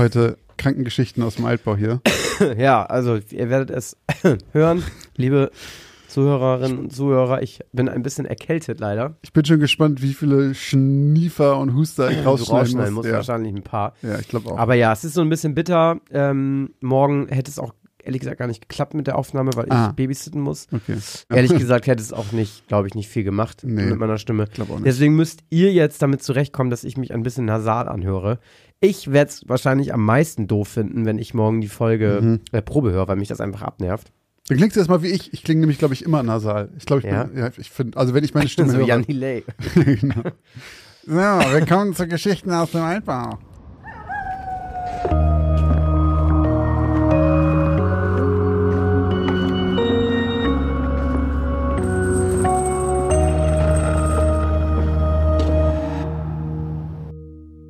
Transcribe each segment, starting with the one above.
Heute Krankengeschichten aus dem Altbau hier. ja, also ihr werdet es hören, liebe Zuhörerinnen und Zuhörer. Ich bin ein bisschen erkältet leider. Ich bin schon gespannt, wie viele Schniefer und Huster ich rausschneiden, muss. muss. Wahrscheinlich ein paar. Ja, ich glaube auch. Aber ja, es ist so ein bisschen bitter. Ähm, morgen hätte es auch ehrlich gesagt gar nicht geklappt mit der Aufnahme, weil Ah. ich babysitten muss. okay. Ehrlich gesagt hätte es auch nicht, glaube ich, nicht viel gemacht Nee. mit meiner Stimme. Deswegen müsst ihr jetzt damit zurechtkommen, dass ich mich ein bisschen nasal anhöre. Ich werde es wahrscheinlich am meisten doof finden, wenn ich morgen die Folge Mhm. äh, Probe höre, weil mich das einfach abnervt. Dann klingst du erstmal wie ich. Ich klinge nämlich, glaube ich, immer nasal. Ich glaube, ich Ja? bin, ja, ich finde, also wenn ich meine Stimme so höre. Jan Delay. genau. So, willkommen zu Geschichten aus dem Altbau.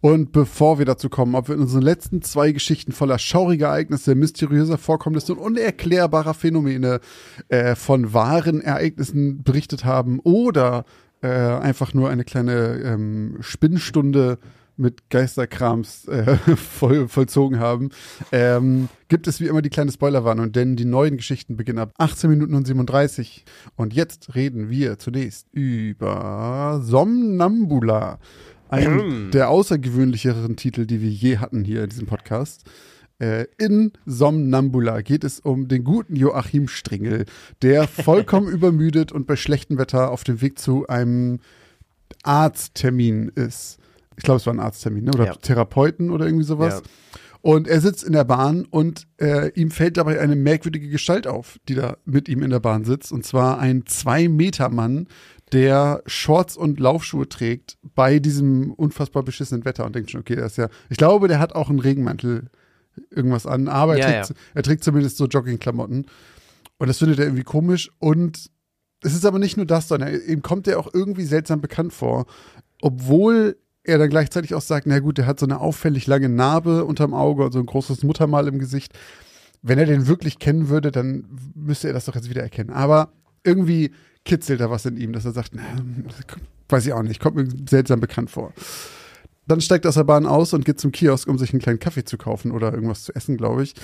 Und bevor wir dazu kommen, ob wir in unseren letzten zwei Geschichten voller schauriger Ereignisse, mysteriöser Vorkommnisse und unerklärbarer Phänomene äh, von wahren Ereignissen berichtet haben oder äh, einfach nur eine kleine ähm, Spinnstunde mit Geisterkrams äh, voll, vollzogen haben, ähm, gibt es wie immer die kleine Spoilerwarnung, denn die neuen Geschichten beginnen ab 18 Minuten und 37. Und jetzt reden wir zunächst über Somnambula. Ein der außergewöhnlicheren Titel, die wir je hatten hier in diesem Podcast. Äh, in Somnambula geht es um den guten Joachim Stringel, der vollkommen übermüdet und bei schlechtem Wetter auf dem Weg zu einem Arzttermin ist. Ich glaube, es war ein Arzttermin, ne? oder Ja. Therapeuten oder irgendwie sowas. Ja. Und er sitzt in der Bahn und äh, ihm fällt dabei eine merkwürdige Gestalt auf, die da mit ihm in der Bahn sitzt. Und zwar ein Zwei-Meter-Mann, der Shorts und Laufschuhe trägt bei diesem unfassbar beschissenen Wetter und denkt schon, okay, der ist ja, ich glaube, der hat auch einen Regenmantel irgendwas an, aber er, Ja, trägt, er trägt zumindest so Joggingklamotten. Und das findet er irgendwie komisch und es ist aber nicht nur das, sondern ihm kommt er auch irgendwie seltsam bekannt vor, obwohl er dann gleichzeitig auch sagt, na gut, der hat so eine auffällig lange Narbe unterm Auge und so ein großes Muttermal im Gesicht. Wenn er den wirklich kennen würde, dann müsste er das doch jetzt wieder erkennen. Aber irgendwie kitzelt da was in ihm, dass er sagt, na, weiß ich auch nicht, kommt mir seltsam bekannt vor. Dann steigt aus der Bahn aus und geht zum Kiosk, um sich einen kleinen Kaffee zu kaufen oder irgendwas zu essen, glaube ich.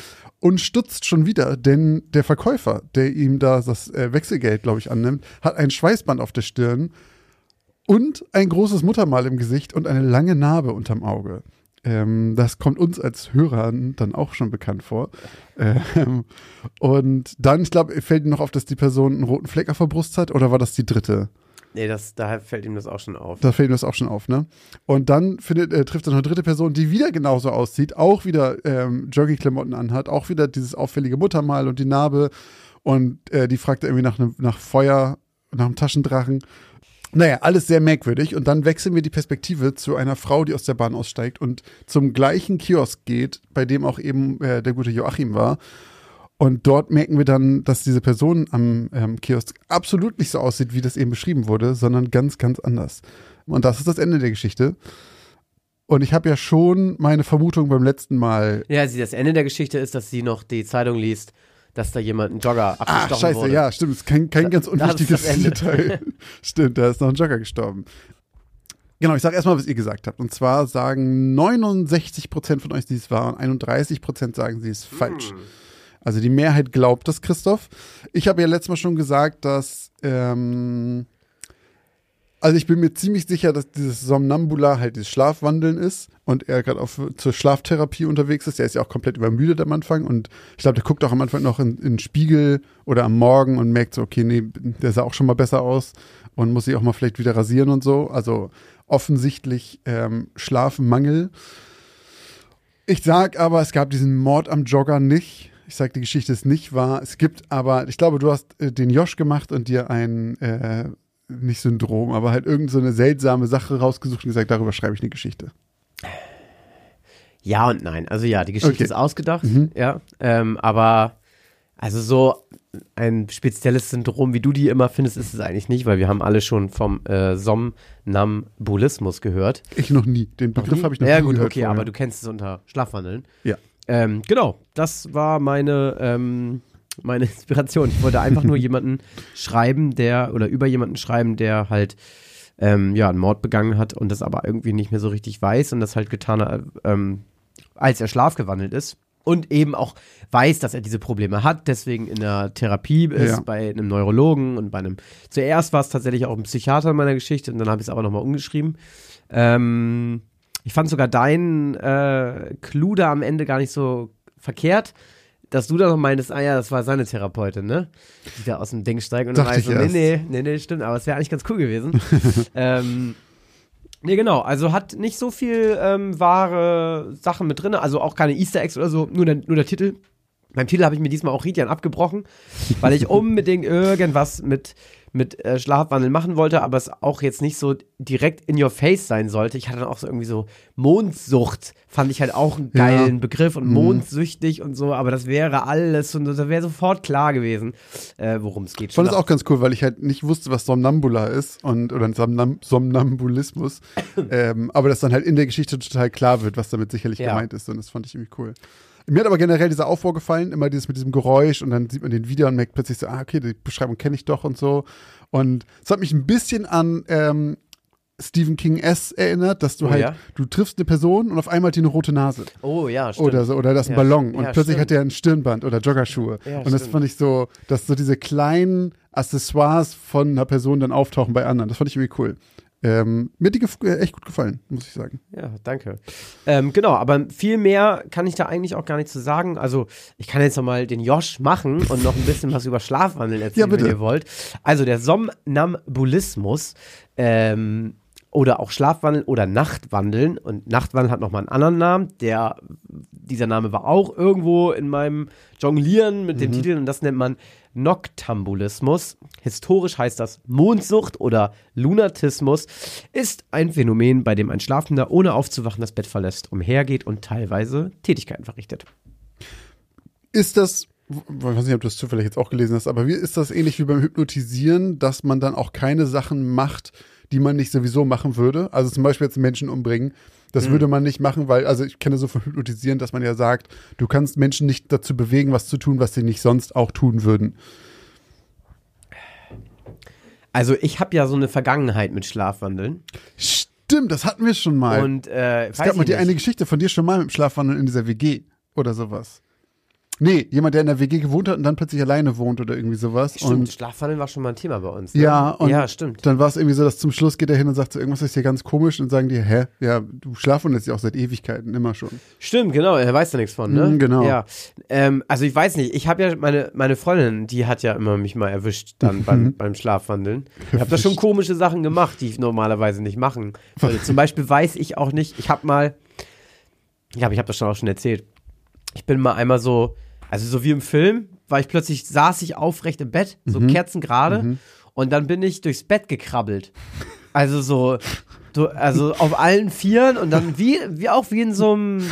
Und stutzt schon wieder, denn der Verkäufer, der ihm da das äh, Wechselgeld, glaube ich, annimmt, hat ein Schweißband auf der Stirn und ein großes Muttermal im Gesicht und eine lange Narbe unterm Auge. Ähm, das kommt uns als Hörern dann auch schon bekannt vor. Ähm, und dann, ich glaube, fällt ihm noch auf, dass die Person einen roten Fleck auf der Brust hat, oder war das die dritte? Nee, das, daher fällt ihm das auch schon auf. Da fällt mir das auch schon auf, ne? Und dann findet, äh, trifft er noch eine dritte Person, die wieder genauso aussieht, auch wieder ähm, Joggingklamotten anhat, auch wieder dieses auffällige Muttermal und die Narbe. Und äh, die fragt irgendwie nach, einem nach Feuer, nach einem Taschendrachen. Naja, alles sehr merkwürdig. Und dann wechseln wir die Perspektive zu einer Frau, die aus der Bahn aussteigt und zum gleichen Kiosk geht, bei dem auch eben äh, der gute Joachim war. Und dort merken wir dann, dass diese Person am ähm, Kiosk absolut nicht so aussieht, wie das eben beschrieben wurde, sondern ganz, ganz anders. Und das ist das Ende der Geschichte. Und ich habe ja schon meine Vermutung beim letzten Mal. Ja, sie, das Ende der Geschichte ist, dass sie noch die Zeitung liest, dass da jemand einen Jogger Ach, abgestochen scheiße, wurde. ja, stimmt. Ist kein, kein Da- ganz das unwichtiges das. Detail. stimmt, da ist noch ein Jogger gestorben. Genau, ich sage erstmal, was ihr gesagt habt. Und zwar sagen 69% von euch, sie ist wahr und 31% sagen, sie ist falsch. Hm. Also die Mehrheit glaubt das, Christoph. Ich habe ja letztes Mal schon gesagt, dass ähm, also ich bin mir ziemlich sicher, dass dieses Somnambula halt dieses Schlafwandeln ist und er gerade auf zur Schlaftherapie unterwegs ist. Der ist ja auch komplett übermüdet am Anfang und ich glaube, der guckt auch am Anfang noch in, in den Spiegel oder am Morgen und merkt so, okay, nee, der sah auch schon mal besser aus und muss sich auch mal vielleicht wieder rasieren und so. Also offensichtlich ähm, Schlafmangel. Ich sag aber, es gab diesen Mord am Jogger nicht. Ich sag, die Geschichte ist nicht wahr. Es gibt aber, ich glaube, du hast äh, den Josh gemacht und dir ein, äh, nicht Syndrom, aber halt irgend so eine seltsame Sache rausgesucht und gesagt, darüber schreibe ich eine Geschichte. Ja und nein. Also ja, die Geschichte Okay. ist ausgedacht, Mhm. ja. Ähm, aber Also so ein spezielles Syndrom, wie du die immer findest, ist es eigentlich nicht, weil wir haben alle schon vom äh, Somnambulismus gehört. Ich noch nie. Den Begriff habe ich noch ja, nie gut, gehört. okay, vorher. aber du kennst es unter Schlafwandeln. Ja. Ähm, genau, das war meine, ähm, meine Inspiration. Ich wollte einfach nur jemanden schreiben, der, oder über jemanden schreiben, der halt ähm, ja, einen Mord begangen hat und das aber irgendwie nicht mehr so richtig weiß und das halt getan hat, ähm, als er schlafgewandelt ist. Und eben auch weiß, dass er diese Probleme hat, deswegen in der Therapie ist, Ja. bei einem Neurologen und bei einem. Zuerst war es tatsächlich auch ein Psychiater in meiner Geschichte und dann habe ich es aber nochmal umgeschrieben. Ähm, ich fand sogar deinen äh, Clou da am Ende gar nicht so verkehrt, dass du da noch meintest, ah ja, das war seine Therapeutin, ne? Die da aus dem Ding steigt und dann war ich so, nee, nee, nee, nee, stimmt, aber es wäre eigentlich ganz cool gewesen. ähm, nee, genau, also hat nicht so viel ähm, wahre Sachen mit drin, also auch keine Easter Eggs oder so, nur der, nur der Titel. Beim Titel habe ich mir diesmal auch Ridian abgebrochen, weil ich unbedingt irgendwas mit, mit äh, Schlafwandeln machen wollte, aber es auch jetzt nicht so direkt in your face sein sollte. Ich hatte dann auch so irgendwie so Mondsucht, fand ich halt auch einen Ja. geilen Begriff und Mhm. mondsüchtig und so, aber das wäre alles und das wäre sofort klar gewesen, äh, worum es geht. Ich fand das auch ganz cool, weil ich halt nicht wusste, was Somnambula ist und oder Somnam Somnambulismus. ähm, aber das dann halt in der Geschichte total klar wird, was damit sicherlich Ja. gemeint ist. Und das fand ich irgendwie cool. Mir hat aber generell dieser Aufbau gefallen, immer dieses mit diesem Geräusch und dann sieht man den wieder und merkt plötzlich so, ah, okay, die Beschreibung kenne ich doch und so. Und es hat mich ein bisschen an ähm, Stephen King S erinnert, dass du Oh, halt, ja? du triffst eine Person und auf einmal hat die eine rote Nase. Oh ja, stimmt. Oder so, oder das ist ein Ja, Ballon und ja, plötzlich stimmt. hat er ein Stirnband oder Joggerschuhe. Und das stimmt. fand ich so, dass so diese kleinen Accessoires von einer Person dann auftauchen bei anderen. Das fand ich irgendwie cool. Ähm, mir hat die äh, echt gut gefallen, muss ich sagen. Ja, danke. Ähm, genau, aber viel mehr kann ich da eigentlich auch gar nicht zu sagen. Also, ich kann jetzt nochmal den Josh machen und noch ein bisschen was über Schlafwandeln erzählen, Ja, wenn ihr wollt. Also, der Somnambulismus, ähm, oder auch Schlafwandeln oder Nachtwandeln. Und Nachtwandeln hat nochmal einen anderen Namen. Der, dieser Name war auch irgendwo in meinem Jonglieren mit dem Mhm. Titel und das nennt man Noktambulismus. Historisch heißt das Mondsucht oder Lunatismus. Ist ein Phänomen, bei dem ein Schlafender ohne aufzuwachen das Bett verlässt, umhergeht und teilweise Tätigkeiten verrichtet. Ist das, ich weiß nicht, ob du das zufällig jetzt auch gelesen hast, aber wie ist das ähnlich wie beim Hypnotisieren, dass man dann auch keine Sachen macht, die man nicht sowieso machen würde? Also zum Beispiel jetzt Menschen umbringen. Das Mhm. würde man nicht machen, weil, also ich kenne so von Hypnotisieren, dass man ja sagt, du kannst Menschen nicht dazu bewegen, was zu tun, was sie nicht sonst auch tun würden. Also ich habe ja so eine Vergangenheit mit Schlafwandeln. Stimmt, das hatten wir schon mal. Und äh, es gab mal die nicht. eine Geschichte von dir schon mal mit dem Schlafwandeln in dieser WG oder sowas. Nee, jemand, der in der WG gewohnt hat und dann plötzlich alleine wohnt oder irgendwie sowas. Stimmt, Und Schlafwandeln war schon mal ein Thema bei uns. Ne? ja, und ja, stimmt. dann war es irgendwie so, dass zum Schluss geht er hin und sagt so, irgendwas ist hier ganz komisch und sagen die, hä, ja, du schlafwandelst ja auch seit Ewigkeiten, immer schon. Stimmt, genau, er weiß da nichts von, ne? Mhm, genau. Ja. Ähm, also ich weiß nicht, ich habe ja meine, meine Freundin, die hat ja immer mich mal erwischt dann Mhm. beim, beim Schlafwandeln. Ich habe da schon komische Sachen gemacht, die ich normalerweise nicht machen würde. Zum Beispiel weiß ich auch nicht, ich habe mal, ja, aber ich habe das schon auch schon erzählt. Ich bin mal einmal so, also so wie im Film, war ich plötzlich, saß ich aufrecht im Bett, so Mhm. kerzengerade, und dann bin ich durchs Bett gekrabbelt. Also so, also auf allen Vieren und dann wie, wie auch wie in so einem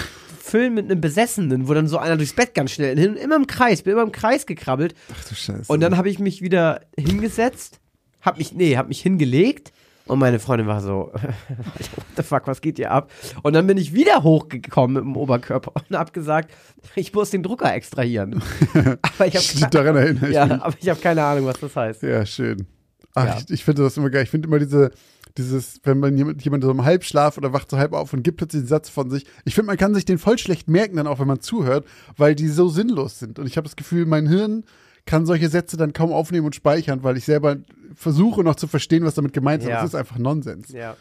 Film mit einem Besessenen, wo dann so einer durchs Bett ganz schnell hin, immer im Kreis, bin immer im Kreis gekrabbelt. Ach du Scheiße. Und dann habe ich mich wieder hingesetzt, hab mich, nee, hab mich hingelegt und meine Freundin war so, what the fuck, was geht hier ab? Und dann bin ich wieder hochgekommen mit dem Oberkörper und hab gesagt, ich muss den Drucker extrahieren. aber ich habe daran erinnere ich ja, mich. aber ich habe keine Ahnung, was das heißt. Ja, schön. Ach, Ja. ich, ich finde das immer geil. Ich finde immer diese, dieses, wenn man jemand, jemand so im Halbschlaf oder wacht so halb auf und gibt plötzlich einen Satz von sich. Ich finde, man kann sich den voll schlecht merken, dann auch wenn man zuhört, weil die so sinnlos sind. Und ich habe das Gefühl, mein Hirn kann solche Sätze dann kaum aufnehmen und speichern, weil ich selber versuche noch zu verstehen, was damit gemeint ist. Ja. Es ist einfach Nonsens. Ja.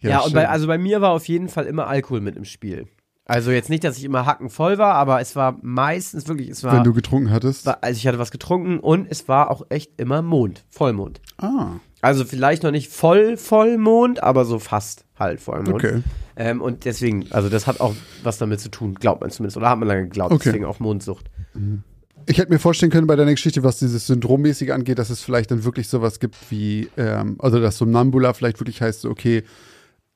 Ja, und schön. bei, also bei mir war auf jeden Fall immer Alkohol mit im Spiel. Also jetzt nicht, dass ich immer hackenvoll war, aber es war meistens wirklich, es war, wenn du getrunken hattest. war also ich hatte was getrunken und es war auch echt immer Mond, Vollmond. ah, Also vielleicht noch nicht voll Vollmond, aber so fast halt Vollmond. okay. Ähm, und deswegen, also das hat auch was damit zu tun, glaubt man zumindest, oder hat man lange geglaubt, Okay. deswegen auch Mondsucht. Ich hätte mir vorstellen können bei deiner Geschichte, was dieses Syndrommäßige angeht, dass es vielleicht dann wirklich sowas gibt wie, ähm, also dass Somnambula vielleicht wirklich heißt, okay,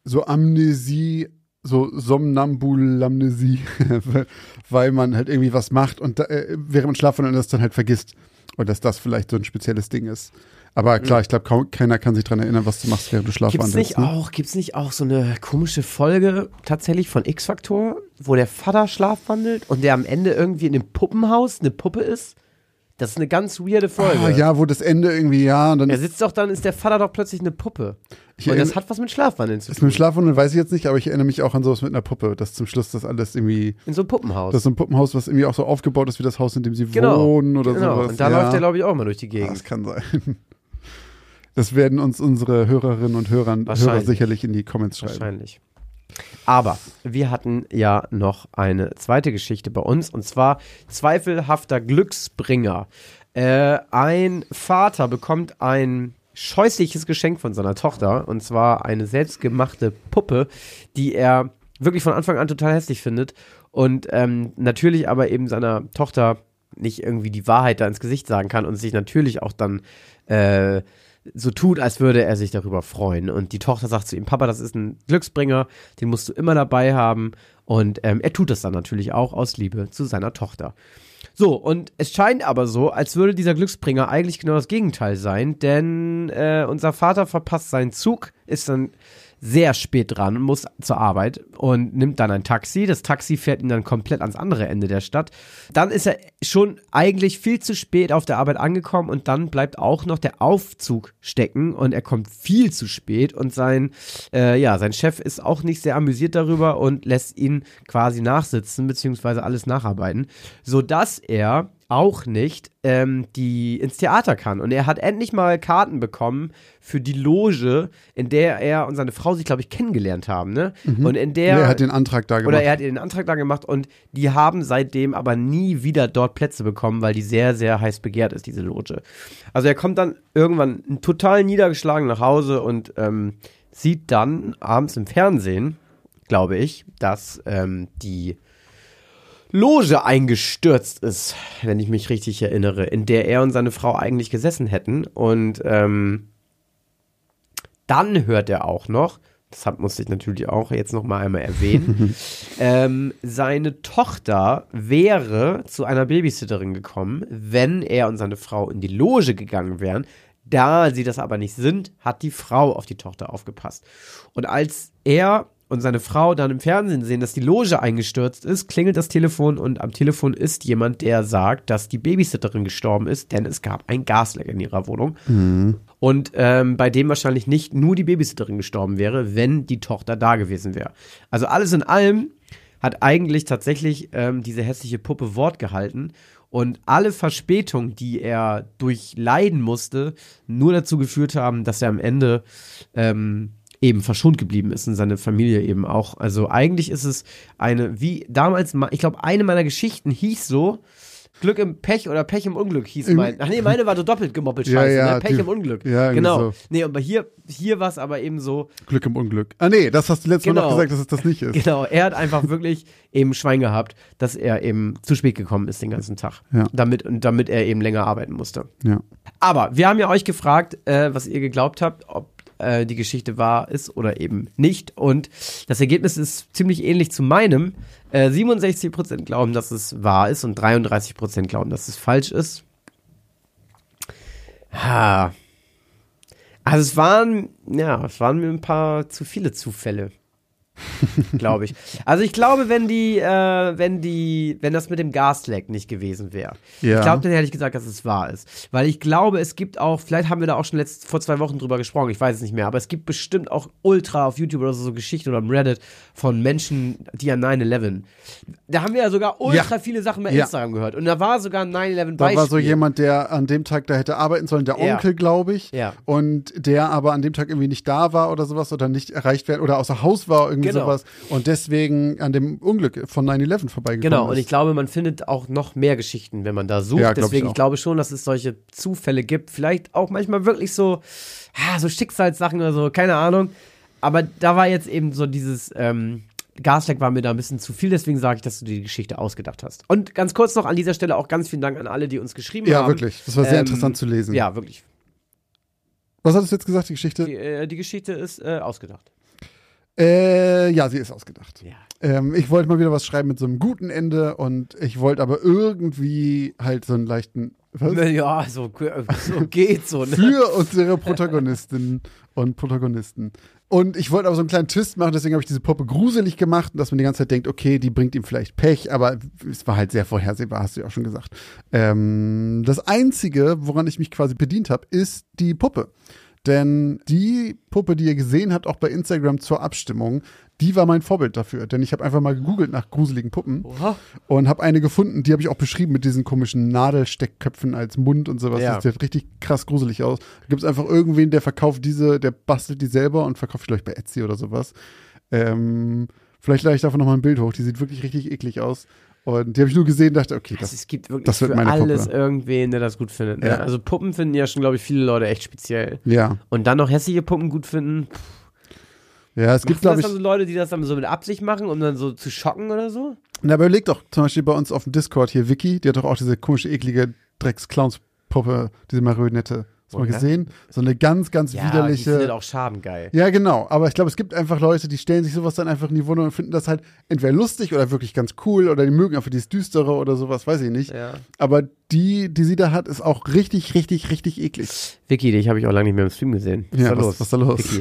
so Amnesie so Somnambulamnesie, weil man halt irgendwie was macht und äh, während man schlafen und das dann halt vergisst. Und dass das vielleicht so ein spezielles Ding ist. Aber klar, ich glaube, keiner kann sich dran erinnern, was du machst, während du Gibt's schlafwandelst. nicht ne? auch, gibt's nicht auch so eine komische Folge tatsächlich von X-Factor, wo der Vater schlafwandelt und der am Ende irgendwie in einem Puppenhaus eine Puppe ist? Das ist eine ganz weirde Folge. Ah, ja, wo das Ende irgendwie, ja, und dann Er sitzt doch dann, ist der Vater doch plötzlich eine Puppe. Ich und das hat was mit Schlafwandeln zu ist tun. mit dem Schlafwandeln weiß ich jetzt nicht, aber ich erinnere mich auch an sowas mit einer Puppe, dass zum Schluss das alles irgendwie, In so einem Puppenhaus. das ist so ein Puppenhaus, was irgendwie auch so aufgebaut ist wie das Haus, in dem sie genau. wohnen oder genau. sowas. Und da ja. läuft er, glaube ich, auch mal durch die Ah, Gegend. Das kann sein. Das werden uns unsere Hörerinnen und Hörer, Hörer sicherlich in die Comments schreiben. Wahrscheinlich. Aber wir hatten ja noch eine zweite Geschichte bei uns und zwar zweifelhafter Glücksbringer. Äh, ein Vater bekommt ein scheußliches Geschenk von seiner Tochter und zwar eine selbstgemachte Puppe, die er wirklich von Anfang an total hässlich findet und ähm, natürlich aber eben seiner Tochter nicht irgendwie die Wahrheit da ins Gesicht sagen kann und sich natürlich auch dann äh, so tut, als würde er sich darüber freuen. Und die Tochter sagt zu ihm, Papa, das ist ein Glücksbringer, den musst du immer dabei haben. Und ähm, er tut das dann natürlich auch aus Liebe zu seiner Tochter. So, und es scheint aber so, als würde dieser Glücksbringer eigentlich genau das Gegenteil sein, denn äh, unser Vater verpasst seinen Zug, ist dann sehr spät dran und muss zur Arbeit und nimmt dann ein Taxi. Das Taxi fährt ihn dann komplett ans andere Ende der Stadt. Dann ist er schon eigentlich viel zu spät auf der Arbeit angekommen und dann bleibt auch noch der Aufzug stecken und er kommt viel zu spät und sein, äh, ja, sein Chef ist auch nicht sehr amüsiert darüber und lässt ihn quasi nachsitzen beziehungsweise alles nacharbeiten, sodass er auch nicht ähm, die ins Theater kann. Und er hat endlich mal Karten bekommen für die Loge, in der er und seine Frau sich, glaube ich, kennengelernt haben. Ne? Und in der Ja, er hat den Antrag da gemacht. oder er hat den Antrag da gemacht und die haben seitdem aber nie wieder dort Plätze bekommen, weil die sehr, sehr heiß begehrt ist, diese Loge. Also er kommt dann irgendwann total niedergeschlagen nach Hause und ähm, sieht dann abends im Fernsehen, glaube ich, dass ähm, die Loge eingestürzt ist, wenn ich mich richtig erinnere, in der er und seine Frau eigentlich gesessen hätten. Und ähm, dann hört er auch noch, deshalb musste ich natürlich auch jetzt noch mal einmal erwähnen, ähm, seine Tochter wäre zu einer Babysitterin gekommen, wenn er und seine Frau in die Loge gegangen wären. Da sie das aber nicht sind, hat die Frau auf die Tochter aufgepasst. Und als er und seine Frau dann im Fernsehen sehen, dass die Loge eingestürzt ist, klingelt das Telefon und am Telefon ist jemand, der sagt, dass die Babysitterin gestorben ist, denn es gab ein Gasleck in ihrer Wohnung. Und ähm, bei dem wahrscheinlich nicht nur die Babysitterin gestorben wäre, wenn die Tochter da gewesen wäre. Also alles in allem hat eigentlich tatsächlich ähm, diese hässliche Puppe Wort gehalten und alle Verspätungen, die er durchleiden musste, nur dazu geführt haben, dass er am Ende ähm, eben verschont geblieben ist und seine Familie eben auch. Also eigentlich ist es eine, wie damals, ma- ich glaube, eine meiner Geschichten hieß so, Glück im Pech oder Pech im Unglück hieß mein. Ach nee, meine war so doppelt gemoppelt Ja, scheiße, ja, ne? Pech die- im Unglück. ja, genau. so. Nee, aber hier, hier war es aber eben so, Glück im Unglück. Ah nee, das hast du letztes Mal Genau. noch gesagt, dass es das nicht ist. Genau, er hat einfach wirklich eben Schwein gehabt, dass er eben zu spät gekommen ist den ganzen Tag. Ja. Damit, und damit er eben länger arbeiten musste. Ja. Aber wir haben ja euch gefragt, äh, was ihr geglaubt habt, ob äh, die Geschichte wahr ist oder eben nicht. Und das Ergebnis ist ziemlich ähnlich zu meinem. Äh, 67% glauben, dass es wahr ist und 33% glauben, dass es falsch ist. Ha. Also es waren, ja, es waren mir ein paar zu viele Zufälle. glaube ich. Also ich glaube, wenn die, äh, wenn die, wenn das mit dem Gasleck nicht gewesen wäre, Ja. ich glaube, dann hätte ich gesagt, dass es wahr ist. Weil ich glaube, es gibt auch, vielleicht haben wir da auch schon letzt, vor zwei Wochen drüber gesprochen, ich weiß es nicht mehr, aber es gibt bestimmt auch ultra auf YouTube oder so, so Geschichten oder im Reddit von Menschen, die an 9-11. Da haben wir ja sogar ultra Ja. viele Sachen bei Ja. Instagram gehört. Und da war sogar ein 9-11 Da war so jemand, der an dem Tag da hätte arbeiten sollen, der. Onkel, glaube ich. Ja. Und der aber an dem Tag irgendwie nicht da war oder sowas oder nicht erreicht werden oder außer Haus war, irgendwie Genau. sowas. Und deswegen an dem Unglück von 9-11 vorbeigekommen Genau, ist. und ich glaube, man findet auch noch mehr Geschichten, wenn man da sucht. Ja, glaub ich Deswegen, ich, auch. glaube schon, dass es solche Zufälle gibt. Vielleicht auch manchmal wirklich so, ah, so Schicksalssachen oder so, keine Ahnung. Aber da war jetzt eben so dieses ähm, Gasleck war mir da ein bisschen zu viel, deswegen sage ich, dass du dir die Geschichte ausgedacht hast. Und ganz kurz noch an dieser Stelle auch ganz vielen Dank an alle, die uns geschrieben Ja, haben. wirklich. Das war sehr Ähm, interessant zu lesen. Ja, wirklich. Was hattest du jetzt gesagt, die Geschichte? Die, äh, die Geschichte ist äh, ausgedacht. Äh, ja, sie ist ausgedacht. Ja. Ähm, ich wollte mal wieder was schreiben mit so einem guten Ende und ich wollte aber irgendwie halt so einen leichten. Was? Ja, so, so geht's so, ne? Für unsere Protagonistinnen und Protagonisten. Und ich wollte aber so einen kleinen Twist machen, deswegen habe ich diese Puppe gruselig gemacht, dass man die ganze Zeit denkt, okay, die bringt ihm vielleicht Pech, aber es war halt sehr vorhersehbar, hast du ja auch schon gesagt. Ähm, das Einzige, woran ich mich quasi bedient habe, ist die Puppe. Denn die Puppe, die ihr gesehen habt, auch bei Instagram zur Abstimmung, die war mein Vorbild dafür. Denn ich habe einfach mal gegoogelt nach gruseligen Puppen Oha. und habe eine gefunden, die habe ich auch beschrieben mit diesen komischen Nadelsteckköpfen als Mund und sowas. Ja. Das sieht richtig krass gruselig aus. Da gibt es einfach irgendwen, der verkauft diese, der bastelt die selber und verkauft ich, bei Etsy oder sowas. Ähm, vielleicht lade ich davon nochmal ein Bild hoch. Die sieht wirklich richtig eklig aus. Und die habe ich nur gesehen, dachte, okay, Also das, es gibt wirklich das wird für alles Puppe. irgendwen, der das gut findet. Ne? Ja. Also Puppen finden ja schon, glaube ich, viele Leute echt speziell. ja. Und dann noch hässliche Puppen gut finden. Ja, es gibt, Gibt glaube das ich, dann so Leute, die das dann so mit Absicht machen, um dann so zu schocken oder so? Na, aber überleg doch, zum Beispiel bei uns auf dem Discord hier, Vicky, die hat doch auch diese komische, eklige Drecks-Clowns-Puppe, diese Marionette. Hast du mal gesehen? So eine ganz, ganz Ja, die widerliche. findet auch Schaden geil. Ja, genau. Aber ich glaube, es gibt einfach Leute, die stellen sich sowas dann einfach in die Wohnung und finden das halt entweder lustig oder wirklich ganz cool oder die mögen einfach dieses Düstere oder sowas, weiß ich nicht. Ja. Aber die, die sie da hat, ist auch richtig, richtig, richtig eklig. Vicky, dich habe ich auch lange nicht mehr im Stream gesehen. Was Ja, ist da was- los? was ist da los? Vicky.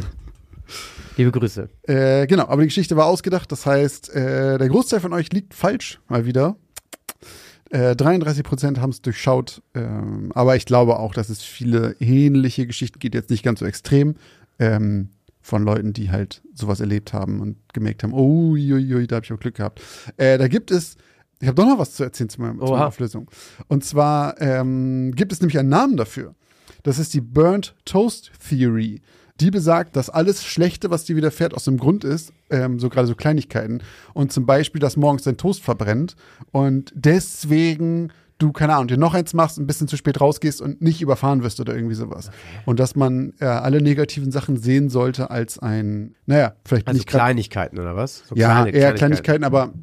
Liebe Grüße. Äh, genau, aber die Geschichte war ausgedacht. Das heißt, äh, der Großteil von euch liegt falsch, mal wieder. Äh, 33 Prozent haben es durchschaut. Ähm, aber ich glaube auch, dass es viele ähnliche Geschichten gibt, jetzt nicht ganz so extrem, ähm, von Leuten, die halt sowas erlebt haben und gemerkt haben, oh, ui, da habe ich auch Glück gehabt. Äh, da gibt es, ich habe doch noch was zu erzählen zu, meinem, zu meiner. Auflösung. Und zwar ähm, gibt es nämlich einen Namen dafür. Das ist die Burnt Toast Theory. Die besagt, dass alles Schlechte, was dir widerfährt, aus dem Grund ist, ähm, so gerade so Kleinigkeiten. Und zum Beispiel, dass morgens dein Toast verbrennt und deswegen du, keine Ahnung, dir noch eins machst, ein bisschen zu spät rausgehst und nicht überfahren wirst oder irgendwie sowas. Und dass man äh, alle negativen Sachen sehen sollte als ein, naja, vielleicht Also nicht Kleinigkeiten oder was? So ja, kleine eher Kleinigkeiten, aber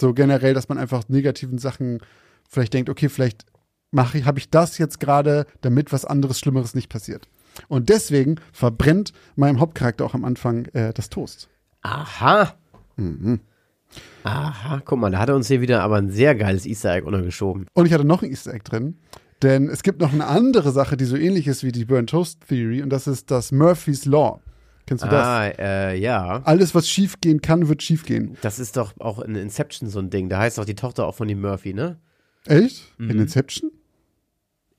so generell, dass man einfach negativen Sachen vielleicht denkt, okay, vielleicht mache ich, habe ich das jetzt gerade, damit was anderes Schlimmeres nicht passiert. Und deswegen verbrennt meinem Hauptcharakter auch am Anfang äh, das Toast. Aha. Mhm. Aha, guck mal, da hat er uns hier wieder aber ein sehr geiles Easter Egg untergeschoben. Und ich hatte noch ein Easter Egg drin, denn es gibt noch eine andere Sache, die so ähnlich ist wie die Burn Toast Theory, und das ist das Murphy's Law. Kennst du das? Ah, äh, ja. Alles, was schiefgehen kann, wird schiefgehen. Das ist doch auch in Inception so ein Ding. Da heißt doch die Tochter auch von dem Murphy, ne? Echt? Mhm. In Inception?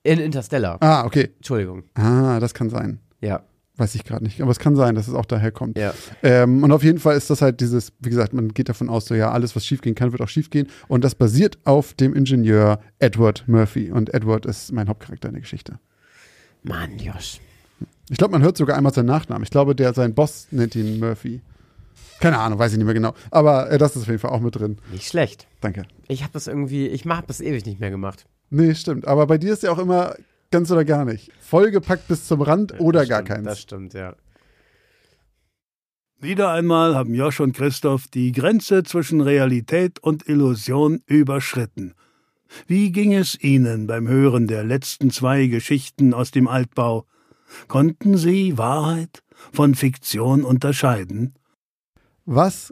In Interstellar. Ah, okay. Entschuldigung. Ah, das kann sein. Ja, Weiß ich gerade nicht. Aber es kann sein, dass es auch daher kommt. ja. Ähm, und auf jeden Fall ist das halt dieses, wie gesagt, man geht davon aus, so ja, alles, was schiefgehen kann, wird auch schiefgehen. Und das basiert auf dem Ingenieur Edward Murphy. Und Edward ist mein Hauptcharakter in der Geschichte. Mann, Josh. Ich glaube, man hört sogar einmal seinen Nachnamen. Ich glaube, der sein Boss nennt ihn Murphy. Keine Ahnung, weiß ich nicht mehr genau. Aber äh, das ist auf jeden Fall auch mit drin. Nicht schlecht. Danke. Ich habe das irgendwie, ich hab das ewig nicht mehr gemacht. Nee, stimmt. Aber bei dir ist ja auch immer ganz oder gar nicht. Vollgepackt bis zum Rand oder das gar stimmt, keins. Das stimmt, ja. Wieder einmal haben Josh und Christoph die Grenze zwischen Realität und Illusion überschritten. Wie ging es Ihnen beim Hören der letzten zwei Geschichten aus dem Altbau? Konnten Sie Wahrheit von Fiktion unterscheiden? Was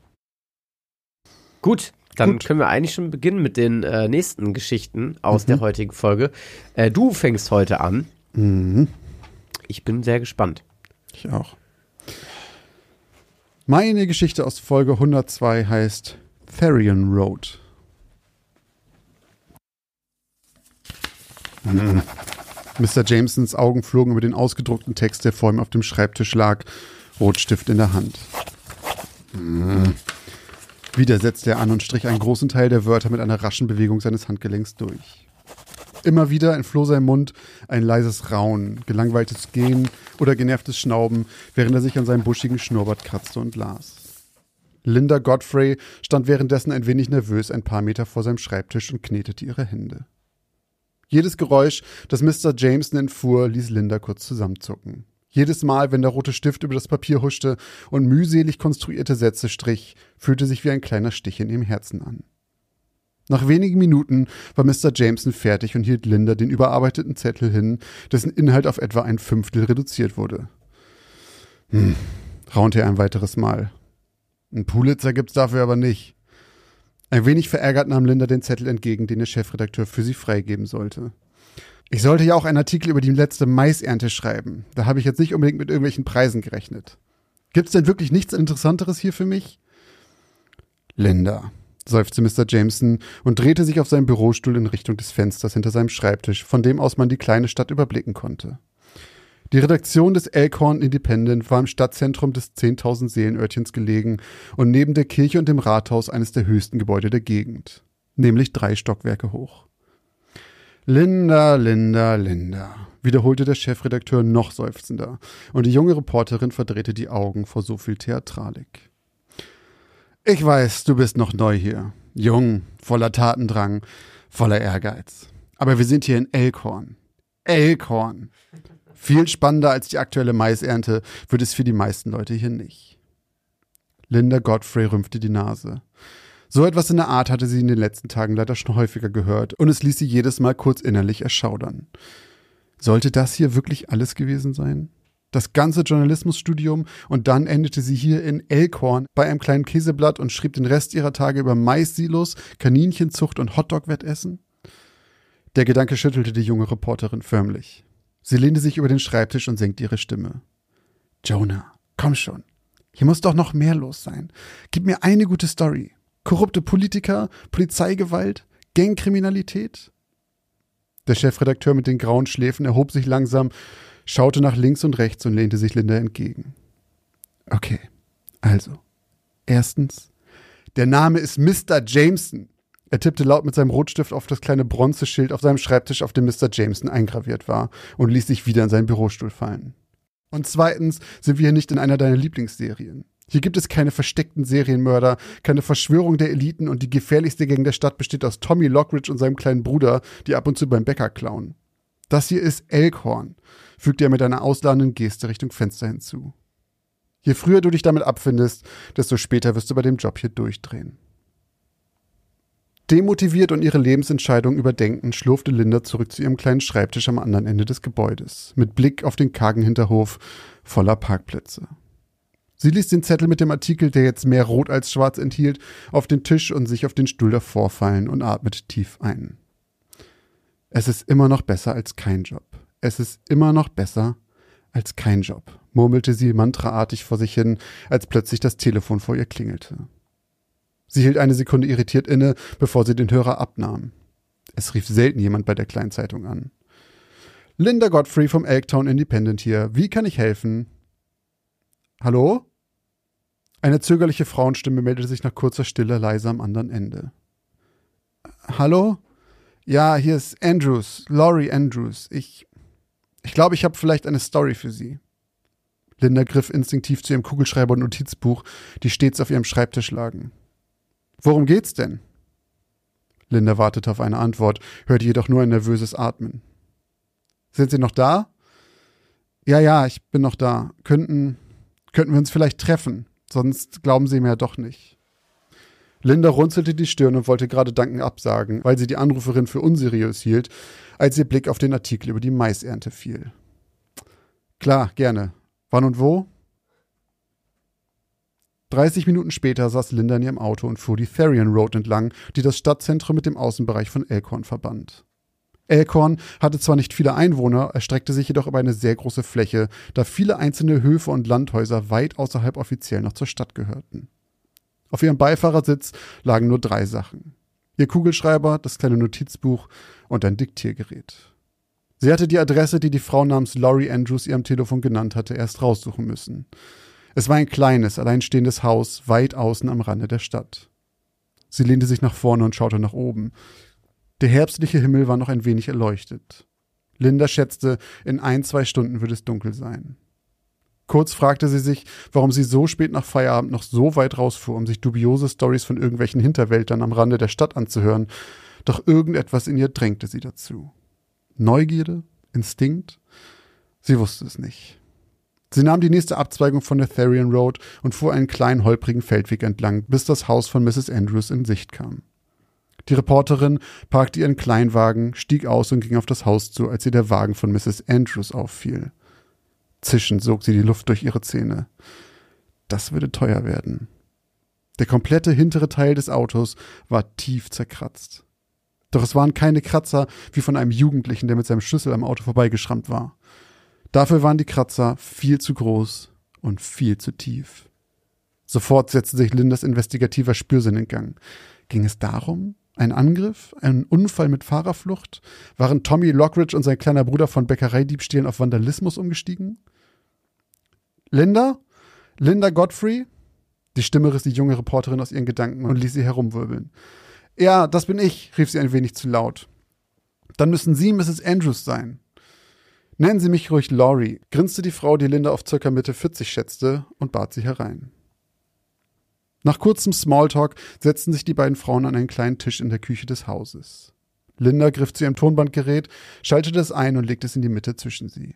Gut, dann Gut. können wir eigentlich schon beginnen mit den äh, nächsten Geschichten aus Mhm. der heutigen Folge. Äh, du fängst heute an. Mhm. Ich bin sehr gespannt. Ich auch. Meine Geschichte aus Folge 102 heißt Therian Road. Mhm. Mr. Jamesons Augen flogen über den ausgedruckten Text, der vor ihm auf dem Schreibtisch lag, Rotstift in der Hand. Mhm. Wieder setzte er an und strich einen großen Teil der Wörter mit einer raschen Bewegung seines Handgelenks durch. Immer wieder entfloh sein Mund ein leises Raunen, gelangweiltes Gehen oder genervtes Schnauben, während er sich an seinem buschigen Schnurrbart kratzte und las. Linda Godfrey stand währenddessen ein wenig nervös ein paar Meter vor seinem Schreibtisch und knetete ihre Hände. Jedes Geräusch, das Mr. Jameson entfuhr, ließ Linda kurz zusammenzucken. Jedes Mal, wenn der rote Stift über das Papier huschte und mühselig konstruierte Sätze strich, fühlte sich wie ein kleiner Stich in ihrem Herzen an. Nach wenigen Minuten war Mr. Jameson fertig und hielt Linda den überarbeiteten Zettel hin, dessen Inhalt auf etwa ein Fünftel reduziert wurde. Hm, raunte er ein weiteres Mal. Ein Pulitzer gibt's dafür aber nicht. Ein wenig verärgert nahm Linda den Zettel entgegen, den der Chefredakteur für sie freigeben sollte. Ich sollte ja auch einen Artikel über die letzte Maisernte schreiben. Da habe ich jetzt nicht unbedingt mit irgendwelchen Preisen gerechnet. Gibt's denn wirklich nichts Interessanteres hier für mich? Linda, seufzte Mr. Jameson und drehte sich auf seinem Bürostuhl in Richtung des Fensters hinter seinem Schreibtisch, von dem aus man die kleine Stadt überblicken konnte. Die Redaktion des Elkhorn Independent war im Stadtzentrum des 10.000 Seelenörtchens gelegen und neben der Kirche und dem Rathaus eines der höchsten Gebäude der Gegend, nämlich drei Stockwerke hoch. Linda, Linda, Linda, wiederholte der Chefredakteur noch seufzender, und die junge Reporterin verdrehte die Augen vor so viel Theatralik. Ich weiß, du bist noch neu hier, jung, voller Tatendrang, voller Ehrgeiz. Aber wir sind hier in Elkhorn. Elkhorn. Viel spannender als die aktuelle Maisernte wird es für die meisten Leute hier nicht. Linda Godfrey rümpfte die Nase. So etwas in der Art hatte sie in den letzten Tagen leider schon häufiger gehört und es ließ sie jedes Mal kurz innerlich erschaudern. Sollte das hier wirklich alles gewesen sein? Das ganze Journalismusstudium und dann endete sie hier in Elkhorn bei einem kleinen Käseblatt und schrieb den Rest ihrer Tage über Maissilos, Kaninchenzucht und Hotdog-Wettessen? Der Gedanke schüttelte die junge Reporterin förmlich. Sie lehnte sich über den Schreibtisch und senkte ihre Stimme. Jonah, komm schon. Hier muss doch noch mehr los sein. Gib mir eine gute Story. Korrupte Politiker, Polizeigewalt, Gangkriminalität? Der Chefredakteur mit den grauen Schläfen erhob sich langsam, schaute nach links und rechts und lehnte sich Linda entgegen. Okay, also. Erstens, der Name ist Mr. Jameson. Er tippte laut mit seinem Rotstift auf das kleine Bronzeschild auf seinem Schreibtisch, auf dem Mr. Jameson eingraviert war, und ließ sich wieder in seinen Bürostuhl fallen. Und zweitens sind wir hier nicht in einer deiner Lieblingsserien. Hier gibt es keine versteckten Serienmörder, keine Verschwörung der Eliten und die gefährlichste Gang der Stadt besteht aus Tommy Lockridge und seinem kleinen Bruder, die ab und zu beim Bäcker klauen. Das hier ist Elkhorn, fügte er mit einer ausladenden Geste Richtung Fenster hinzu. Je früher du dich damit abfindest, desto später wirst du bei dem Job hier durchdrehen. Demotiviert und ihre Lebensentscheidung überdenken, schlurfte Linda zurück zu ihrem kleinen Schreibtisch am anderen Ende des Gebäudes, mit Blick auf den kargen Hinterhof voller Parkplätze. Sie ließ den Zettel mit dem Artikel, der jetzt mehr rot als schwarz enthielt, auf den Tisch und sich auf den Stuhl davor fallen und atmete tief ein. Es ist immer noch besser als kein Job. Es ist immer noch besser als kein Job, murmelte sie mantraartig vor sich hin, als plötzlich das Telefon vor ihr klingelte. Sie hielt eine Sekunde irritiert inne, bevor sie den Hörer abnahm. Es rief selten jemand bei der Kleinzeitung an. Linda Godfrey vom Elktown Independent hier. Wie kann ich helfen? Hallo? Eine zögerliche Frauenstimme meldete sich nach kurzer Stille leise am anderen Ende. Hallo? Ja, hier ist Andrews, Laurie Andrews. Ich ich glaube, ich habe vielleicht eine Story für Sie. Linda griff instinktiv zu ihrem Kugelschreiber und Notizbuch, die stets auf ihrem Schreibtisch lagen. Worum geht's denn? Linda wartete auf eine Antwort, hörte jedoch nur ein nervöses Atmen. Sind Sie noch da? Ja, ja, ich bin noch da. Könnten, könnten wir uns vielleicht treffen? Sonst glauben Sie mir ja doch nicht. Linda runzelte die Stirn und wollte gerade Danken absagen, weil sie die Anruferin für unseriös hielt, als ihr Blick auf den Artikel über die Maisernte fiel. Klar, gerne. Wann und wo? 30 Minuten später saß Linda in ihrem Auto und fuhr die Therian Road entlang, die das Stadtzentrum mit dem Außenbereich von Elkhorn verband. Elkhorn hatte zwar nicht viele Einwohner, erstreckte sich jedoch über eine sehr große Fläche, da viele einzelne Höfe und Landhäuser weit außerhalb offiziell noch zur Stadt gehörten. Auf ihrem Beifahrersitz lagen nur drei Sachen. Ihr Kugelschreiber, das kleine Notizbuch und ein Diktiergerät. Sie hatte die Adresse, die die Frau namens Laurie Andrews ihrem Telefon genannt hatte, erst raussuchen müssen. Es war ein kleines, alleinstehendes Haus weit außen am Rande der Stadt. Sie lehnte sich nach vorne und schaute nach oben. Der herbstliche Himmel war noch ein wenig erleuchtet. Linda schätzte, in ein, zwei Stunden würde es dunkel sein. Kurz fragte sie sich, warum sie so spät nach Feierabend noch so weit rausfuhr, um sich dubiose Stories von irgendwelchen Hinterwäldlern am Rande der Stadt anzuhören, doch irgendetwas in ihr drängte sie dazu. Neugierde? Instinkt? Sie wusste es nicht. Sie nahm die nächste Abzweigung von der Therian Road und fuhr einen kleinen holprigen Feldweg entlang, bis das Haus von Mrs. Andrews in Sicht kam. Die Reporterin parkte ihren Kleinwagen, stieg aus und ging auf das Haus zu, als ihr der Wagen von Mrs. Andrews auffiel. Zischend sog sie die Luft durch ihre Zähne. Das würde teuer werden. Der komplette hintere Teil des Autos war tief zerkratzt. Doch es waren keine Kratzer wie von einem Jugendlichen, der mit seinem Schlüssel am Auto vorbeigeschrammt war. Dafür waren die Kratzer viel zu groß und viel zu tief. Sofort setzte sich Lindas investigativer Spürsinn in Gang. Ging es darum? Ein Angriff? Ein Unfall mit Fahrerflucht? Waren Tommy Lockridge und sein kleiner Bruder von Bäckereidiebstählen auf Vandalismus umgestiegen? Linda? Linda Godfrey? Die Stimme riss die junge Reporterin aus ihren Gedanken und ließ sie herumwirbeln. Ja, das bin ich, rief sie ein wenig zu laut. Dann müssen Sie Mrs. Andrews sein. Nennen Sie mich ruhig Laurie, grinste die Frau, die Linda auf circa Mitte 40 schätzte, und bat sie herein. Nach kurzem Smalltalk setzten sich die beiden Frauen an einen kleinen Tisch in der Küche des Hauses. Linda griff zu ihrem Tonbandgerät, schaltete es ein und legte es in die Mitte zwischen sie.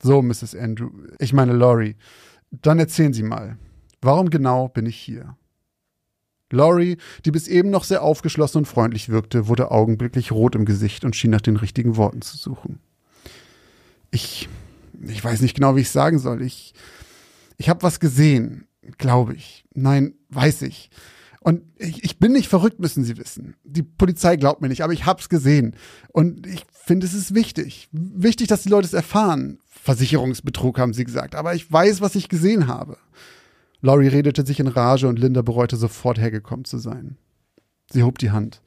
So, Mrs. Andrew, ich meine Laurie, dann erzählen Sie mal, warum genau bin ich hier? Laurie, die bis eben noch sehr aufgeschlossen und freundlich wirkte, wurde augenblicklich rot im Gesicht und schien nach den richtigen Worten zu suchen ich, ich weiß nicht genau, wie ich sagen soll. Ich, ich habe was gesehen, glaube ich. Nein, weiß ich. Und ich, ich bin nicht verrückt, müssen Sie wissen. Die Polizei glaubt mir nicht, aber ich hab's gesehen. Und ich finde, es ist wichtig. Wichtig, dass die Leute es erfahren. Versicherungsbetrug, haben sie gesagt. Aber ich weiß, was ich gesehen habe. Laurie redete sich in Rage und Linda bereute sofort hergekommen zu sein. Sie hob die Hand.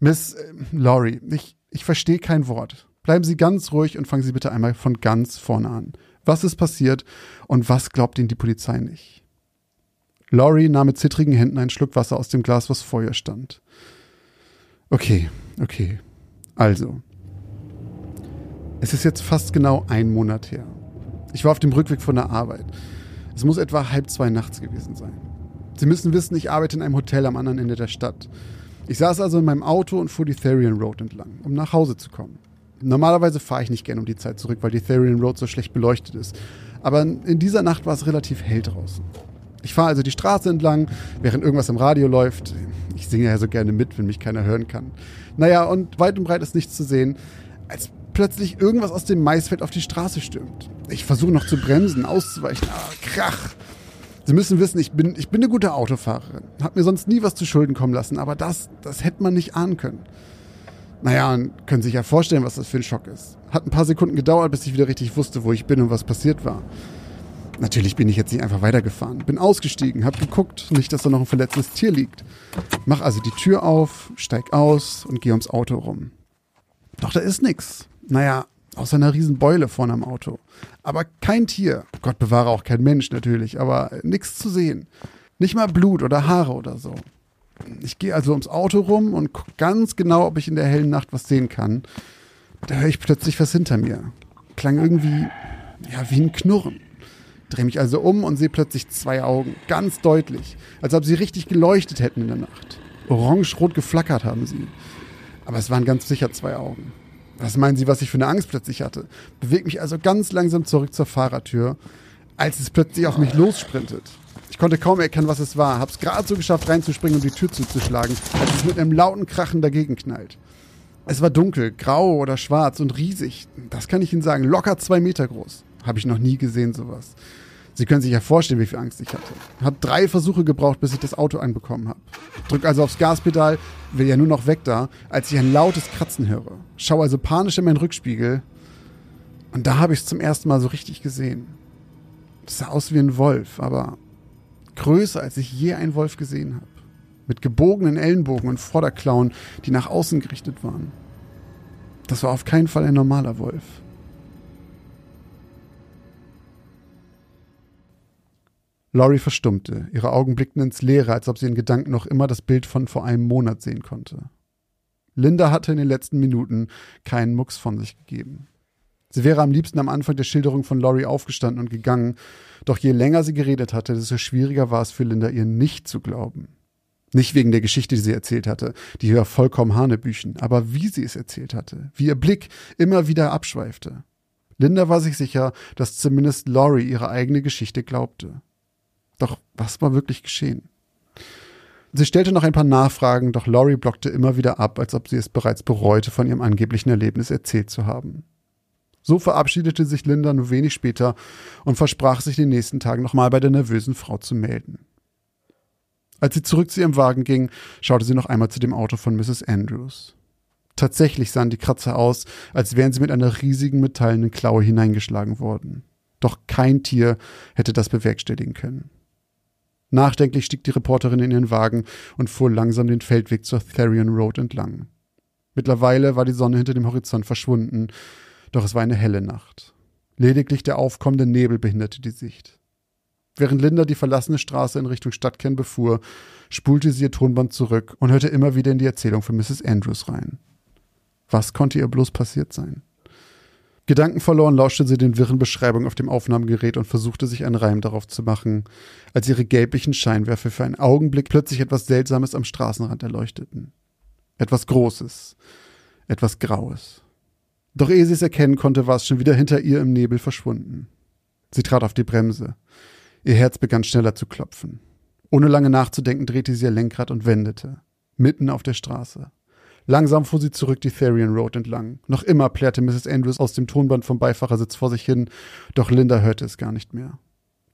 Miss äh, Laurie, ich, ich verstehe kein Wort. Bleiben Sie ganz ruhig und fangen Sie bitte einmal von ganz vorne an. Was ist passiert und was glaubt Ihnen die Polizei nicht? Laurie nahm mit zittrigen Händen einen Schluck Wasser aus dem Glas, was vor ihr stand. Okay, okay. Also. Es ist jetzt fast genau ein Monat her. Ich war auf dem Rückweg von der Arbeit. Es muss etwa halb zwei nachts gewesen sein. Sie müssen wissen, ich arbeite in einem Hotel am anderen Ende der Stadt. Ich saß also in meinem Auto und fuhr die Therian Road entlang, um nach Hause zu kommen. Normalerweise fahre ich nicht gerne um die Zeit zurück, weil die Therian Road so schlecht beleuchtet ist. Aber in dieser Nacht war es relativ hell draußen. Ich fahre also die Straße entlang, während irgendwas im Radio läuft. Ich singe ja so gerne mit, wenn mich keiner hören kann. Naja, und weit und breit ist nichts zu sehen, als plötzlich irgendwas aus dem Maisfeld auf die Straße stürmt. Ich versuche noch zu bremsen, auszuweichen, aber krach. Sie müssen wissen, ich bin, ich bin eine gute Autofahrerin. Hab mir sonst nie was zu Schulden kommen lassen, aber das, das hätte man nicht ahnen können. Naja, und können sich ja vorstellen, was das für ein Schock ist. Hat ein paar Sekunden gedauert, bis ich wieder richtig wusste, wo ich bin und was passiert war. Natürlich bin ich jetzt nicht einfach weitergefahren. Bin ausgestiegen, hab geguckt, nicht, dass da noch ein verletztes Tier liegt. Mach also die Tür auf, steig aus und geh ums Auto rum. Doch da ist nix. Naja, außer einer riesen Beule vorne am Auto. Aber kein Tier. Gott bewahre auch kein Mensch natürlich, aber nix zu sehen. Nicht mal Blut oder Haare oder so. Ich gehe also ums Auto rum und gucke ganz genau, ob ich in der hellen Nacht was sehen kann. Da höre ich plötzlich was hinter mir. Klang irgendwie, ja, wie ein Knurren. Drehe mich also um und sehe plötzlich zwei Augen, ganz deutlich, als ob sie richtig geleuchtet hätten in der Nacht. Orange-rot geflackert haben sie. Aber es waren ganz sicher zwei Augen. Was meinen Sie, was ich für eine Angst plötzlich hatte? Beweg mich also ganz langsam zurück zur Fahrertür, als es plötzlich auf mich lossprintet. Ich konnte kaum erkennen, was es war, hab's gerade so geschafft, reinzuspringen und die Tür zuzuschlagen, als es mit einem lauten Krachen dagegen knallt. Es war dunkel, grau oder schwarz und riesig. Das kann ich Ihnen sagen, locker zwei Meter groß. Habe ich noch nie gesehen, sowas. Sie können sich ja vorstellen, wie viel Angst ich hatte. Hab drei Versuche gebraucht, bis ich das Auto anbekommen habe. Drück also aufs Gaspedal, will ja nur noch weg da, als ich ein lautes Kratzen höre. Schau also panisch in meinen Rückspiegel. Und da habe ich es zum ersten Mal so richtig gesehen. Das sah aus wie ein Wolf, aber größer, als ich je einen Wolf gesehen habe. Mit gebogenen Ellenbogen und Vorderklauen, die nach außen gerichtet waren. Das war auf keinen Fall ein normaler Wolf. Laurie verstummte. Ihre Augen blickten ins Leere, als ob sie in Gedanken noch immer das Bild von vor einem Monat sehen konnte. Linda hatte in den letzten Minuten keinen Mucks von sich gegeben. Sie wäre am liebsten am Anfang der Schilderung von Laurie aufgestanden und gegangen, doch je länger sie geredet hatte, desto schwieriger war es für Linda, ihr nicht zu glauben. Nicht wegen der Geschichte, die sie erzählt hatte, die war vollkommen Hanebüchen, aber wie sie es erzählt hatte, wie ihr Blick immer wieder abschweifte. Linda war sich sicher, dass zumindest Laurie ihre eigene Geschichte glaubte. Doch was war wirklich geschehen? Sie stellte noch ein paar Nachfragen, doch Laurie blockte immer wieder ab, als ob sie es bereits bereute, von ihrem angeblichen Erlebnis erzählt zu haben. So verabschiedete sich Linda nur wenig später und versprach sich den nächsten Tag nochmal bei der nervösen Frau zu melden. Als sie zurück zu ihrem Wagen ging, schaute sie noch einmal zu dem Auto von Mrs. Andrews. Tatsächlich sahen die Kratzer aus, als wären sie mit einer riesigen metallenen Klaue hineingeschlagen worden. Doch kein Tier hätte das bewerkstelligen können. Nachdenklich stieg die Reporterin in ihren Wagen und fuhr langsam den Feldweg zur Therion Road entlang. Mittlerweile war die Sonne hinter dem Horizont verschwunden, doch es war eine helle Nacht. Lediglich der aufkommende Nebel behinderte die Sicht. Während Linda die verlassene Straße in Richtung Stadtkern befuhr, spulte sie ihr Tonband zurück und hörte immer wieder in die Erzählung von Mrs. Andrews rein. Was konnte ihr bloß passiert sein? Gedankenverloren lauschte sie den wirren Beschreibungen auf dem Aufnahmegerät und versuchte sich einen Reim darauf zu machen, als ihre gelblichen Scheinwerfer für einen Augenblick plötzlich etwas Seltsames am Straßenrand erleuchteten. Etwas Großes, etwas Graues. Doch ehe sie es erkennen konnte, war es schon wieder hinter ihr im Nebel verschwunden. Sie trat auf die Bremse. Ihr Herz begann schneller zu klopfen. Ohne lange nachzudenken drehte sie ihr Lenkrad und wendete. Mitten auf der Straße. Langsam fuhr sie zurück die Therian Road entlang. Noch immer plärrte Mrs. Andrews aus dem Tonband vom Beifahrersitz vor sich hin, doch Linda hörte es gar nicht mehr.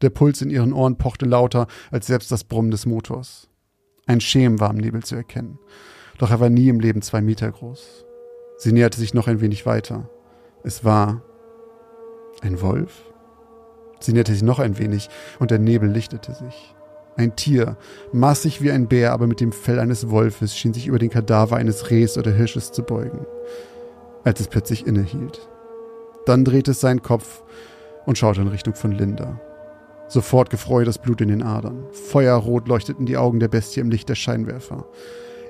Der Puls in ihren Ohren pochte lauter als selbst das Brummen des Motors. Ein Schemen war im Nebel zu erkennen, doch er war nie im Leben zwei Meter groß. Sie näherte sich noch ein wenig weiter. Es war ein Wolf? Sie näherte sich noch ein wenig und der Nebel lichtete sich. Ein Tier, massig wie ein Bär, aber mit dem Fell eines Wolfes, schien sich über den Kadaver eines Rehs oder Hirsches zu beugen, als es plötzlich innehielt. Dann drehte es seinen Kopf und schaute in Richtung von Linda. Sofort gefreue das Blut in den Adern. Feuerrot leuchteten die Augen der Bestie im Licht der Scheinwerfer.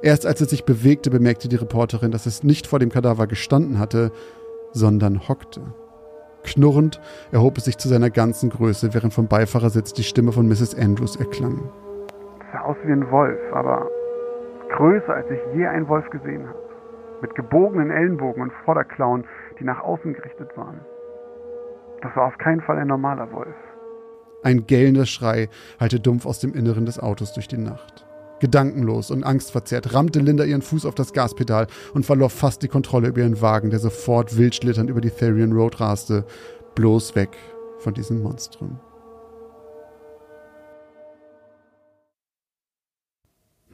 Erst als es sich bewegte, bemerkte die Reporterin, dass es nicht vor dem Kadaver gestanden hatte, sondern hockte. Knurrend erhob es sich zu seiner ganzen Größe, während vom Beifahrersitz die Stimme von Mrs. Andrews erklang. Es sah aus wie ein Wolf, aber größer, als ich je einen Wolf gesehen habe. Mit gebogenen Ellenbogen und Vorderklauen, die nach außen gerichtet waren. Das war auf keinen Fall ein normaler Wolf. Ein gellender Schrei hallte dumpf aus dem Inneren des Autos durch die Nacht. Gedankenlos und angstverzerrt rammte Linda ihren Fuß auf das Gaspedal und verlor fast die Kontrolle über ihren Wagen, der sofort wild schlitternd über die Therian Road raste, bloß weg von diesem Monstrum.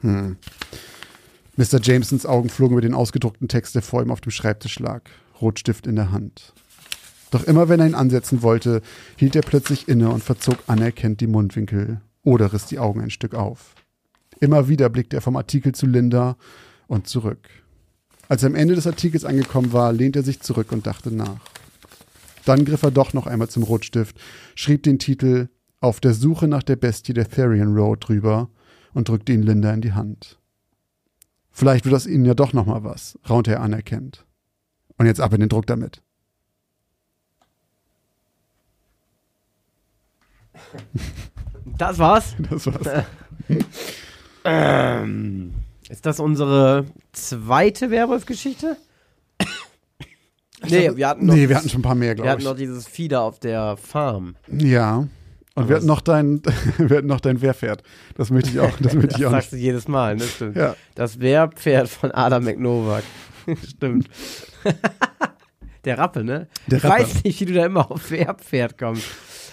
Hm. Mr. Jamesons Augen flogen über den ausgedruckten Text, der vor ihm auf dem Schreibtisch lag, Rotstift in der Hand. Doch immer wenn er ihn ansetzen wollte, hielt er plötzlich inne und verzog anerkennt die Mundwinkel oder riss die Augen ein Stück auf. Immer wieder blickte er vom Artikel zu Linda und zurück. Als er am Ende des Artikels angekommen war, lehnte er sich zurück und dachte nach. Dann griff er doch noch einmal zum Rotstift, schrieb den Titel Auf der Suche nach der Bestie der Therian Road drüber und drückte ihn Linda in die Hand. Vielleicht wird das Ihnen ja doch noch mal was, raunte er anerkennt. Und jetzt ab in den Druck damit. Das war's. Das war's. Ähm, Ist das unsere zweite Werwolf-Geschichte? nee, wir hatten noch, Nee, wir hatten schon ein paar mehr, wir glaube hatten ich. noch dieses Fieder auf der Farm. Ja. Und wir hatten noch dein, wir hatten noch dein Wehrpferd. Das möchte ich auch, das möchte Das ich auch sagst nicht. du jedes Mal, ne? Stimmt. Ja. Das Wehrpferd von Adam McNovak. Stimmt. Der Rappe, ne? Der ich Rappe. weiß nicht, wie du da immer auf Wehrpferd kommst.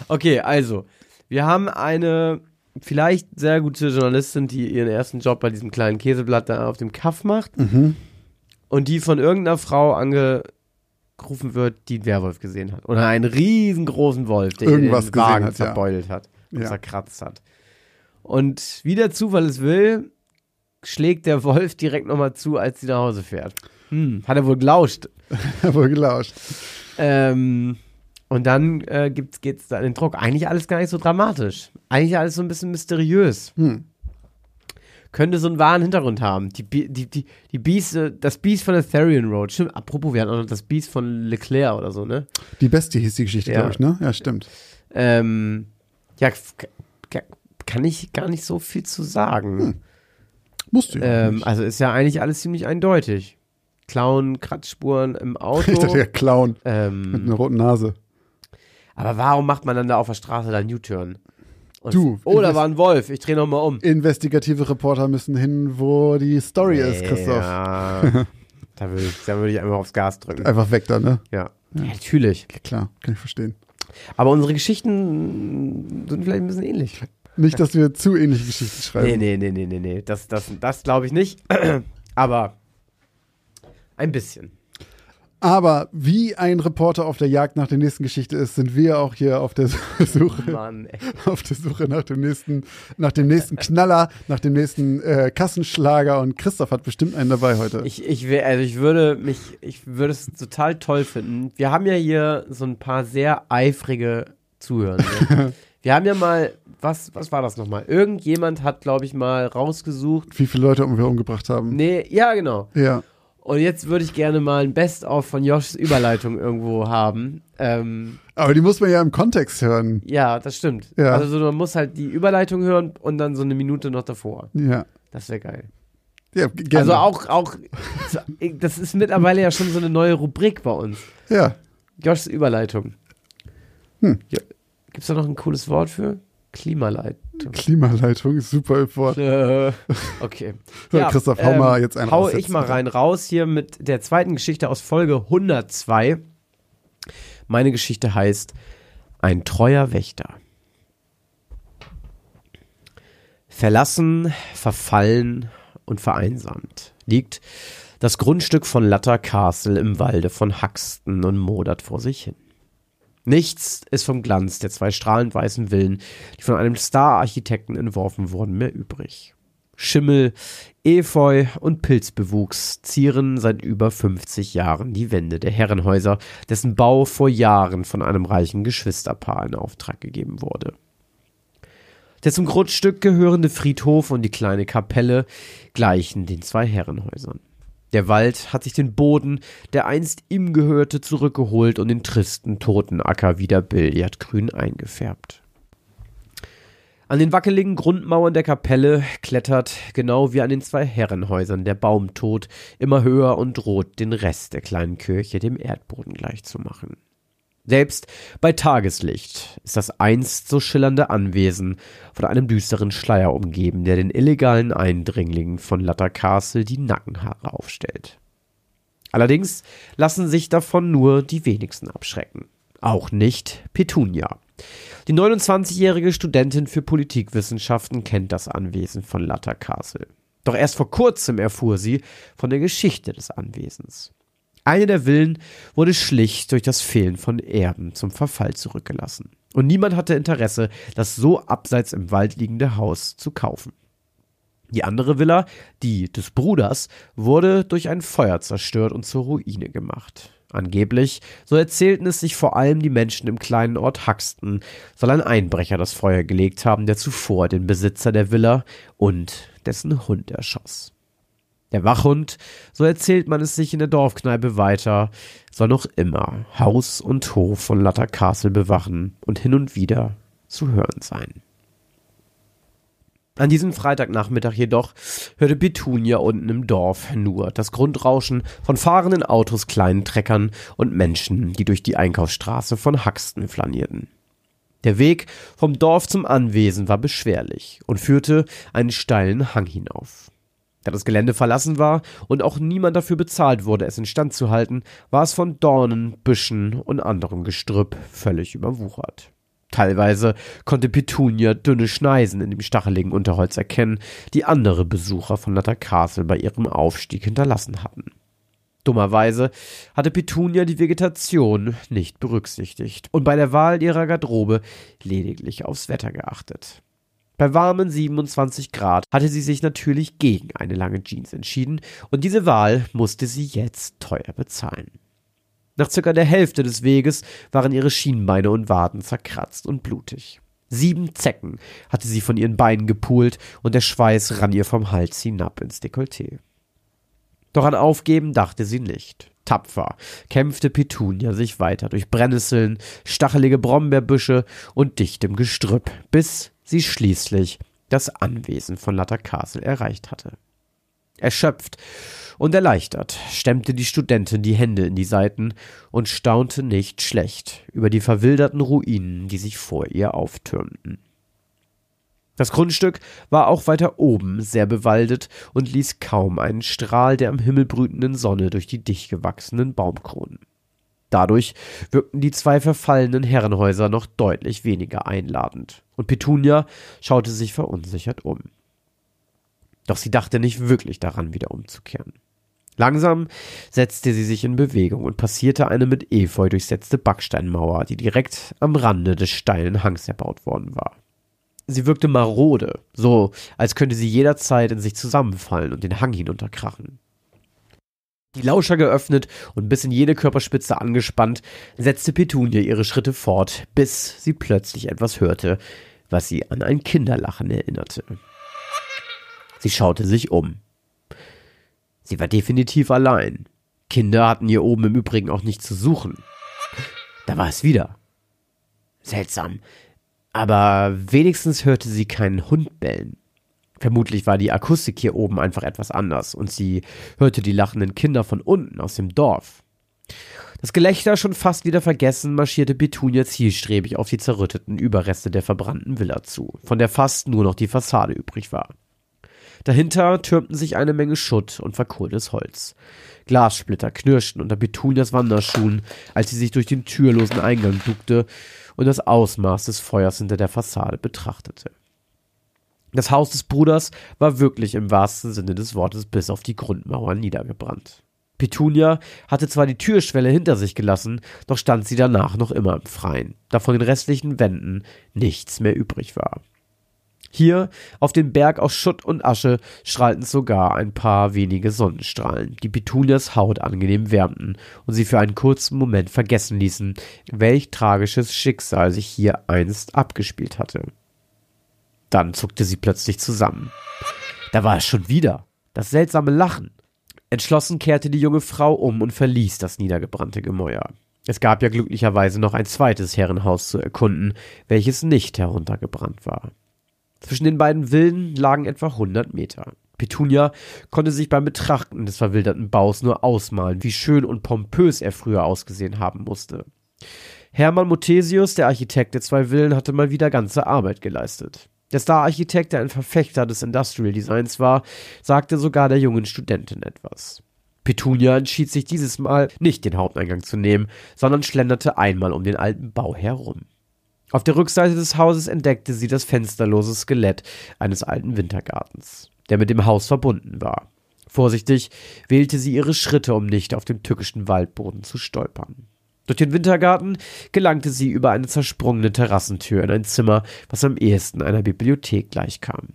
Okay, also, wir haben eine vielleicht sehr gute Journalistin, die ihren ersten Job bei diesem kleinen Käseblatt da auf dem Kaff macht Mhm. und die von irgendeiner Frau angerufen wird, die einen Werwolf gesehen hat. Oder einen riesengroßen Wolf, der Irgendwas den gesehen Wagen hat, ja. zerbeutelt hat, und Ja. zerkratzt hat. Und wie der Zufall es will, schlägt der Wolf direkt nochmal zu, als sie nach Hause fährt. Hm, hat er wohl gelauscht. Wohl gelauscht. Ähm, und dann äh, gibt's, geht's da in den Druck. Eigentlich alles gar nicht so dramatisch. Eigentlich alles so ein bisschen mysteriös. Hm. Könnte so einen wahren Hintergrund haben. Die, die, die, die Beast, äh, das Biest von der Therian Road. Stimmt, apropos, wir hatten auch noch das Biest von Leclerc oder so, ne? Die Bestie hieß die Geschichte, Ja. glaube ich, ne? Ja, stimmt. Ähm, ja, kann ich gar nicht so viel zu sagen. Hm. Musst du ja. Ähm, also ist ja eigentlich alles ziemlich eindeutig. Klauen, Kratzspuren im Auto. ich dachte, der Clown mit ähm, einer roten Nase. Aber warum macht man dann da auf der Straße da einen U-Turn? Du, Oh, da war ein Wolf. Ich drehe nochmal um. Investigative Reporter müssen hin, wo die Story ist, Christoph. Ja, da würde ich, da würde ich einfach aufs Gas drücken. Einfach weg da, ne? Ja. ja, natürlich. Klar, kann ich verstehen. Aber unsere Geschichten sind vielleicht ein bisschen ähnlich. Nicht, dass wir zu ähnliche Geschichten schreiben. Nee, nee, nee, nee, nee, nee. Das, das, das glaube ich nicht. Aber ein bisschen. Aber wie ein Reporter auf der Jagd nach der nächsten Geschichte ist, sind wir auch hier auf der Suche, Mann, auf der Suche nach dem nächsten, nach dem nächsten Knaller, nach dem nächsten äh, Kassenschlager und Christoph hat bestimmt einen dabei heute. Ich, ich, wär, also ich würde mich, ich würde es total toll finden. Wir haben ja hier so ein paar sehr eifrige Zuhörende. Wir haben ja mal, was, was war das nochmal? Irgendjemand hat, glaube ich, mal rausgesucht. wie viele Leute wir umgebracht haben. Nee, ja, genau. Ja. Und jetzt würde ich gerne mal ein Best-of von Joshs Überleitung irgendwo haben. Ähm, Aber die muss man ja im Kontext hören. ja, das stimmt. Ja. Also so, man muss halt die Überleitung hören und dann so eine Minute noch davor. Ja. Das wäre geil. Ja, gerne. Also auch, auch, das ist mittlerweile ja schon so eine neue Rubrik bei uns. Ja. Joshs Überleitung. Hm. Ja. Gibt's da noch ein cooles Wort für? Klimaleitung. Klimaleitung ist super Wort. Äh, okay. So, Christoph, hau mal jetzt einen Hau raus ich mal rein raus hier mit der zweiten Geschichte aus Folge 102. Meine Geschichte heißt Ein treuer Wächter. Verlassen, verfallen und vereinsamt liegt das Grundstück von Latter Castle im Walde von Haxton und modert vor sich hin. Nichts ist vom Glanz der zwei strahlend weißen Villen, die von einem Star-Architekten entworfen wurden, mehr übrig. Schimmel, Efeu und Pilzbewuchs zieren seit über 50 Jahren die Wände der Herrenhäuser, dessen Bau vor Jahren von einem reichen Geschwisterpaar in Auftrag gegeben wurde. Der zum Grundstück gehörende Friedhof und die kleine Kapelle gleichen den zwei Herrenhäusern. Der Wald hat sich den Boden, der einst ihm gehörte, zurückgeholt und den tristen, toten Acker wieder billardgrün eingefärbt. An den wackeligen Grundmauern der Kapelle klettert, genau wie an den zwei Herrenhäusern, der Baumtod immer höher und droht, den Rest der kleinen Kirche dem Erdboden gleichzumachen. Selbst bei Tageslicht ist das einst so schillernde Anwesen von einem düsteren Schleier umgeben, der den illegalen Eindringlingen von Latter Castle die Nackenhaare aufstellt. Allerdings lassen sich davon nur die wenigsten abschrecken. Auch nicht Petunia. Die 29-jährige Studentin für Politikwissenschaften kennt das Anwesen von Latter Castle. Doch erst vor kurzem erfuhr sie von der Geschichte des Anwesens. Eine der Villen wurde schlicht durch das Fehlen von Erben zum Verfall zurückgelassen. Und niemand hatte Interesse, das so abseits im Wald liegende Haus zu kaufen. Die andere Villa, die des Bruders, wurde durch ein Feuer zerstört und zur Ruine gemacht. Angeblich, so erzählten es sich vor allem die Menschen im kleinen Ort Haxton, soll ein Einbrecher das Feuer gelegt haben, der zuvor den Besitzer der Villa und dessen Hund erschoss. Der Wachhund, so erzählt man es sich in der Dorfkneipe weiter, soll noch immer Haus und Hof von Latter Castle bewachen und hin und wieder zu hören sein. An diesem Freitagnachmittag jedoch hörte Petunia unten im Dorf nur das Grundrauschen von fahrenden Autos, kleinen Treckern und Menschen, die durch die Einkaufsstraße von Haxton flanierten. Der Weg vom Dorf zum Anwesen war beschwerlich und führte einen steilen Hang hinauf. Da das Gelände verlassen war und auch niemand dafür bezahlt wurde, es instand zu halten, war es von Dornen, Büschen und anderem Gestrüpp völlig überwuchert. Teilweise konnte Petunia dünne Schneisen in dem stacheligen Unterholz erkennen, die andere Besucher von Nutter Castle bei ihrem Aufstieg hinterlassen hatten. Dummerweise hatte Petunia die Vegetation nicht berücksichtigt und bei der Wahl ihrer Garderobe lediglich aufs Wetter geachtet. Bei warmen 27 Grad hatte sie sich natürlich gegen eine lange Jeans entschieden und diese Wahl musste sie jetzt teuer bezahlen. Nach circa der Hälfte des Weges waren ihre Schienbeine und Waden zerkratzt und blutig. Sieben Zecken hatte sie von ihren Beinen gepult und der Schweiß rann ihr vom Hals hinab ins Dekolleté. Doch an Aufgeben dachte sie nicht. Tapfer kämpfte Petunia sich weiter durch Brennnesseln, stachelige Brombeerbüsche und dichtem Gestrüpp, bis sie schließlich das Anwesen von Latter Castle erreicht hatte. Erschöpft und erleichtert stemmte die Studentin die Hände in die Seiten und staunte nicht schlecht über die verwilderten Ruinen, die sich vor ihr auftürmten. Das Grundstück war auch weiter oben sehr bewaldet und ließ kaum einen Strahl der am Himmel brütenden Sonne durch die dicht gewachsenen Baumkronen. Dadurch wirkten die zwei verfallenen Herrenhäuser noch deutlich weniger einladend, und Petunia schaute sich verunsichert um. Doch sie dachte nicht wirklich daran, wieder umzukehren. Langsam setzte sie sich in Bewegung und passierte eine mit Efeu durchsetzte Backsteinmauer, die direkt am Rande des steilen Hangs erbaut worden war. Sie wirkte marode, so als könnte sie jederzeit in sich zusammenfallen und den Hang hinunterkrachen. Die Lauscher geöffnet und bis in jede Körperspitze angespannt, setzte Petunia ihre Schritte fort, bis sie plötzlich etwas hörte, was sie an ein Kinderlachen erinnerte. Sie schaute sich um. Sie war definitiv allein. Kinder hatten hier oben im Übrigen auch nichts zu suchen. Da war es wieder. Seltsam. Aber wenigstens hörte sie keinen Hund bellen. Vermutlich war die Akustik hier oben einfach etwas anders und sie hörte die lachenden Kinder von unten aus dem Dorf. Das Gelächter schon fast wieder vergessen, marschierte Petunia zielstrebig auf die zerrütteten Überreste der verbrannten Villa zu, von der fast nur noch die Fassade übrig war. Dahinter türmten sich eine Menge Schutt und verkohltes Holz. Glassplitter knirschten unter Petunias Wanderschuhen, als sie sich durch den türlosen Eingang duckte und das Ausmaß des Feuers hinter der Fassade betrachtete. Das Haus des Bruders war wirklich im wahrsten Sinne des Wortes bis auf die Grundmauern niedergebrannt. Petunia hatte zwar die Türschwelle hinter sich gelassen, doch stand sie danach noch immer im Freien, da von den restlichen Wänden nichts mehr übrig war. Hier auf dem Berg aus Schutt und Asche strahlten sogar ein paar wenige Sonnenstrahlen, die Petunias Haut angenehm wärmten und sie für einen kurzen Moment vergessen ließen, welch tragisches Schicksal sich hier einst abgespielt hatte. Dann zuckte sie plötzlich zusammen. Da war es schon wieder. Das seltsame Lachen. Entschlossen kehrte die junge Frau um und verließ das niedergebrannte Gemäuer. Es gab ja glücklicherweise noch ein zweites Herrenhaus zu erkunden, welches nicht heruntergebrannt war. Zwischen den beiden Villen lagen etwa 100 Meter. Petunia konnte sich beim Betrachten des verwilderten Baus nur ausmalen, wie schön und pompös er früher ausgesehen haben musste. Hermann Muthesius, der Architekt der zwei Villen, hatte mal wieder ganze Arbeit geleistet. Der Star-Architekt, der ein Verfechter des Industrial Designs war, sagte sogar der jungen Studentin etwas. Petunia entschied sich dieses Mal nicht den Haupteingang zu nehmen, sondern schlenderte einmal um den alten Bau herum. Auf der Rückseite des Hauses entdeckte sie das fensterlose Skelett eines alten Wintergartens, der mit dem Haus verbunden war. Vorsichtig wählte sie ihre Schritte, um nicht auf dem tückischen Waldboden zu stolpern. Durch den Wintergarten gelangte sie über eine zersprungene Terrassentür in ein Zimmer, was am ehesten einer Bibliothek gleichkam.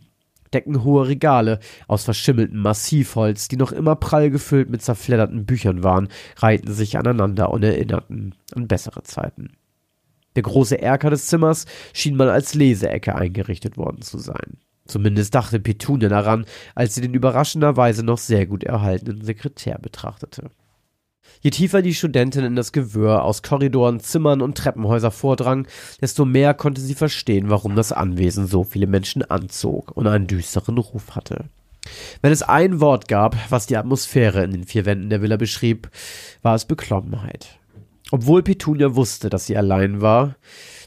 Deckenhohe Regale aus verschimmeltem Massivholz, die noch immer prall gefüllt mit zerfledderten Büchern waren, reihten sich aneinander und erinnerten an bessere Zeiten. Der große Erker des Zimmers schien mal als Leseecke eingerichtet worden zu sein. Zumindest dachte Petunia daran, als sie den überraschenderweise noch sehr gut erhaltenen Sekretär betrachtete. Je tiefer die Studentin in das Gewirr aus Korridoren, Zimmern und Treppenhäuser vordrang, desto mehr konnte sie verstehen, warum das Anwesen so viele Menschen anzog und einen düsteren Ruf hatte. Wenn es ein Wort gab, was die Atmosphäre in den vier Wänden der Villa beschrieb, war es Beklommenheit. Obwohl Petunia wusste, dass sie allein war,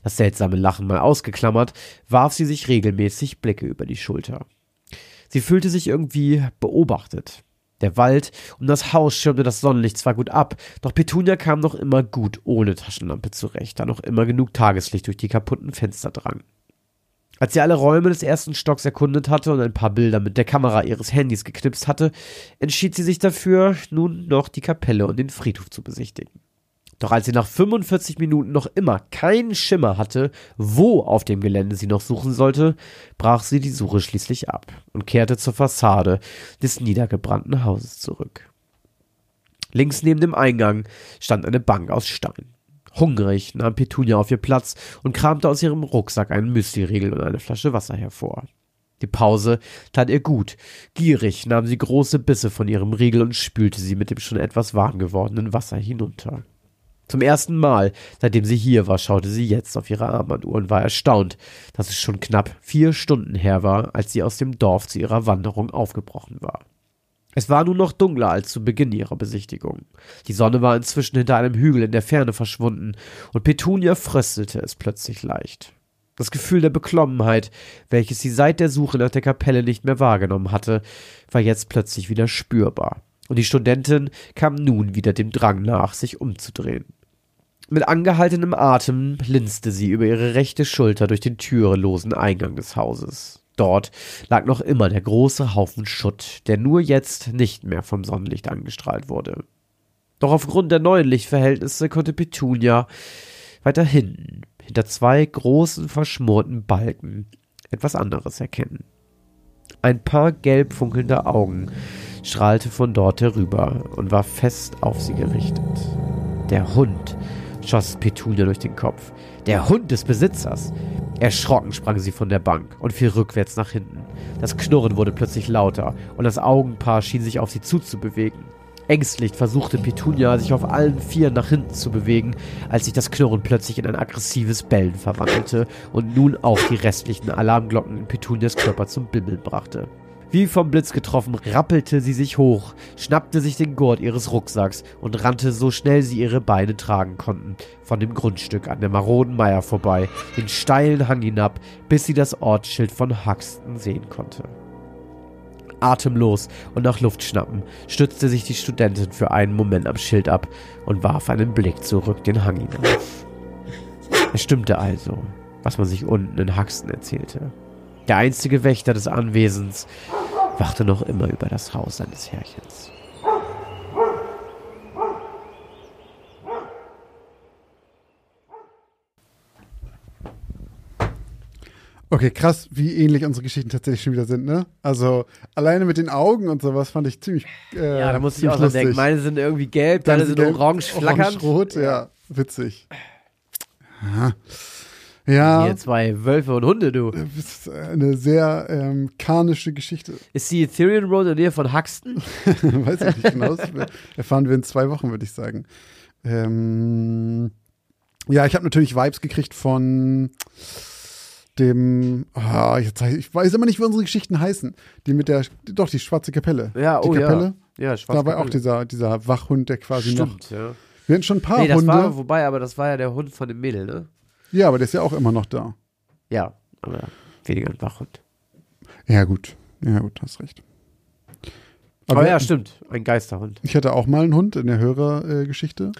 das seltsame Lachen mal ausgeklammert, warf sie sich regelmäßig Blicke über die Schulter. Sie fühlte sich irgendwie beobachtet. Der Wald um das Haus schirmte das Sonnenlicht zwar gut ab, doch Petunia kam noch immer gut ohne Taschenlampe zurecht, da noch immer genug Tageslicht durch die kaputten Fenster drang. Als sie alle Räume des ersten Stocks erkundet hatte und ein paar Bilder mit der Kamera ihres Handys geknipst hatte, entschied sie sich dafür, nun noch die Kapelle und den Friedhof zu besichtigen. Doch als sie nach 45 Minuten noch immer keinen Schimmer hatte, wo auf dem Gelände sie noch suchen sollte, brach sie die Suche schließlich ab und kehrte zur Fassade des niedergebrannten Hauses zurück. Links neben dem Eingang stand eine Bank aus Stein. Hungrig nahm Petunia auf ihr Platz und kramte aus ihrem Rucksack einen Müsliriegel und eine Flasche Wasser hervor. Die Pause tat ihr gut. Gierig nahm sie große Bisse von ihrem Riegel und spülte sie mit dem schon etwas warm gewordenen Wasser hinunter. Zum ersten Mal, seitdem sie hier war, schaute sie jetzt auf ihre Armbanduhr und war erstaunt, dass es schon knapp vier Stunden her war, als sie aus dem Dorf zu ihrer Wanderung aufgebrochen war. Es war nun noch dunkler als zu Beginn ihrer Besichtigung. Die Sonne war inzwischen hinter einem Hügel in der Ferne verschwunden, und Petunia fröstelte es plötzlich leicht. Das Gefühl der Beklommenheit, welches sie seit der Suche nach der Kapelle nicht mehr wahrgenommen hatte, war jetzt plötzlich wieder spürbar, und die Studentin kam nun wieder dem Drang nach, sich umzudrehen. Mit angehaltenem Atem linste sie über ihre rechte Schulter durch den türelosen Eingang des Hauses. Dort lag noch immer der große Haufen Schutt, der nur jetzt nicht mehr vom Sonnenlicht angestrahlt wurde. Doch aufgrund der neuen Lichtverhältnisse konnte Petunia weiter hinten, hinter zwei großen verschmorten Balken, etwas anderes erkennen. Ein paar gelb funkelnde Augen strahlte von dort herüber und war fest auf sie gerichtet. Der Hund schoss Petunia durch den Kopf. Der Hund des Besitzers. Erschrocken sprang sie von der Bank und fiel rückwärts nach hinten. Das Knurren wurde plötzlich lauter und das Augenpaar schien sich auf sie zuzubewegen. Ängstlich versuchte Petunia, sich auf allen Vieren nach hinten zu bewegen, als sich das Knurren plötzlich in ein aggressives Bellen verwandelte und nun auch die restlichen Alarmglocken in Petunias Körper zum Bimmeln brachte. Wie vom Blitz getroffen, rappelte sie sich hoch, schnappte sich den Gurt ihres Rucksacks und rannte so schnell sie ihre Beine tragen konnten, von dem Grundstück an der maroden Meier vorbei, den steilen Hang hinab, bis sie das Ortsschild von Huxton sehen konnte. Atemlos und nach Luft schnappen, stützte sich die Studentin für einen Moment am Schild ab und warf einen Blick zurück den Hang hinauf. Es stimmte also, was man sich unten in Huxton erzählte. Der einzige Wächter des Anwesens wachte noch immer über das Haus seines Herrchens. Okay, krass, wie ähnlich unsere Geschichten tatsächlich schon wieder sind, ne? Also alleine mit den Augen und sowas fand ich ziemlich. Äh, Ja, da musste ich auch dran denken. lustig. Meine sind irgendwie gelb, deine sind gelb, orange flackernd. Orange-rot, ja. witzig. Aha. Ja, Hier zwei Wölfe und Hunde, du. das ist eine sehr ähm, karnische Geschichte. Ist die Ethereum Road in der Nähe von Huxton? Weiß ich nicht genau. Erfahren wir in zwei Wochen, würde ich sagen. Ähm, ja, ich habe natürlich Vibes gekriegt von dem, ah, jetzt, ich weiß immer nicht, wie unsere Geschichten heißen. Die mit der, doch, die schwarze Kapelle. Ja, die oh Kapelle. ja. Ja, schwarz. Da war auch dieser, dieser Wachhund, der quasi noch. Stimmt, ja. Wir hatten schon ein paar Nee, das Hunde. war, wobei, aber das war ja der Hund von dem Mädel, ne? Ja, aber der ist ja auch immer noch da. Ja, aber weniger ein Wachhund. Ja, gut. Ja, gut, hast recht. Aber, ja, stimmt. Ein Geisterhund. ich hatte auch mal einen Hund in der Hörergeschichte.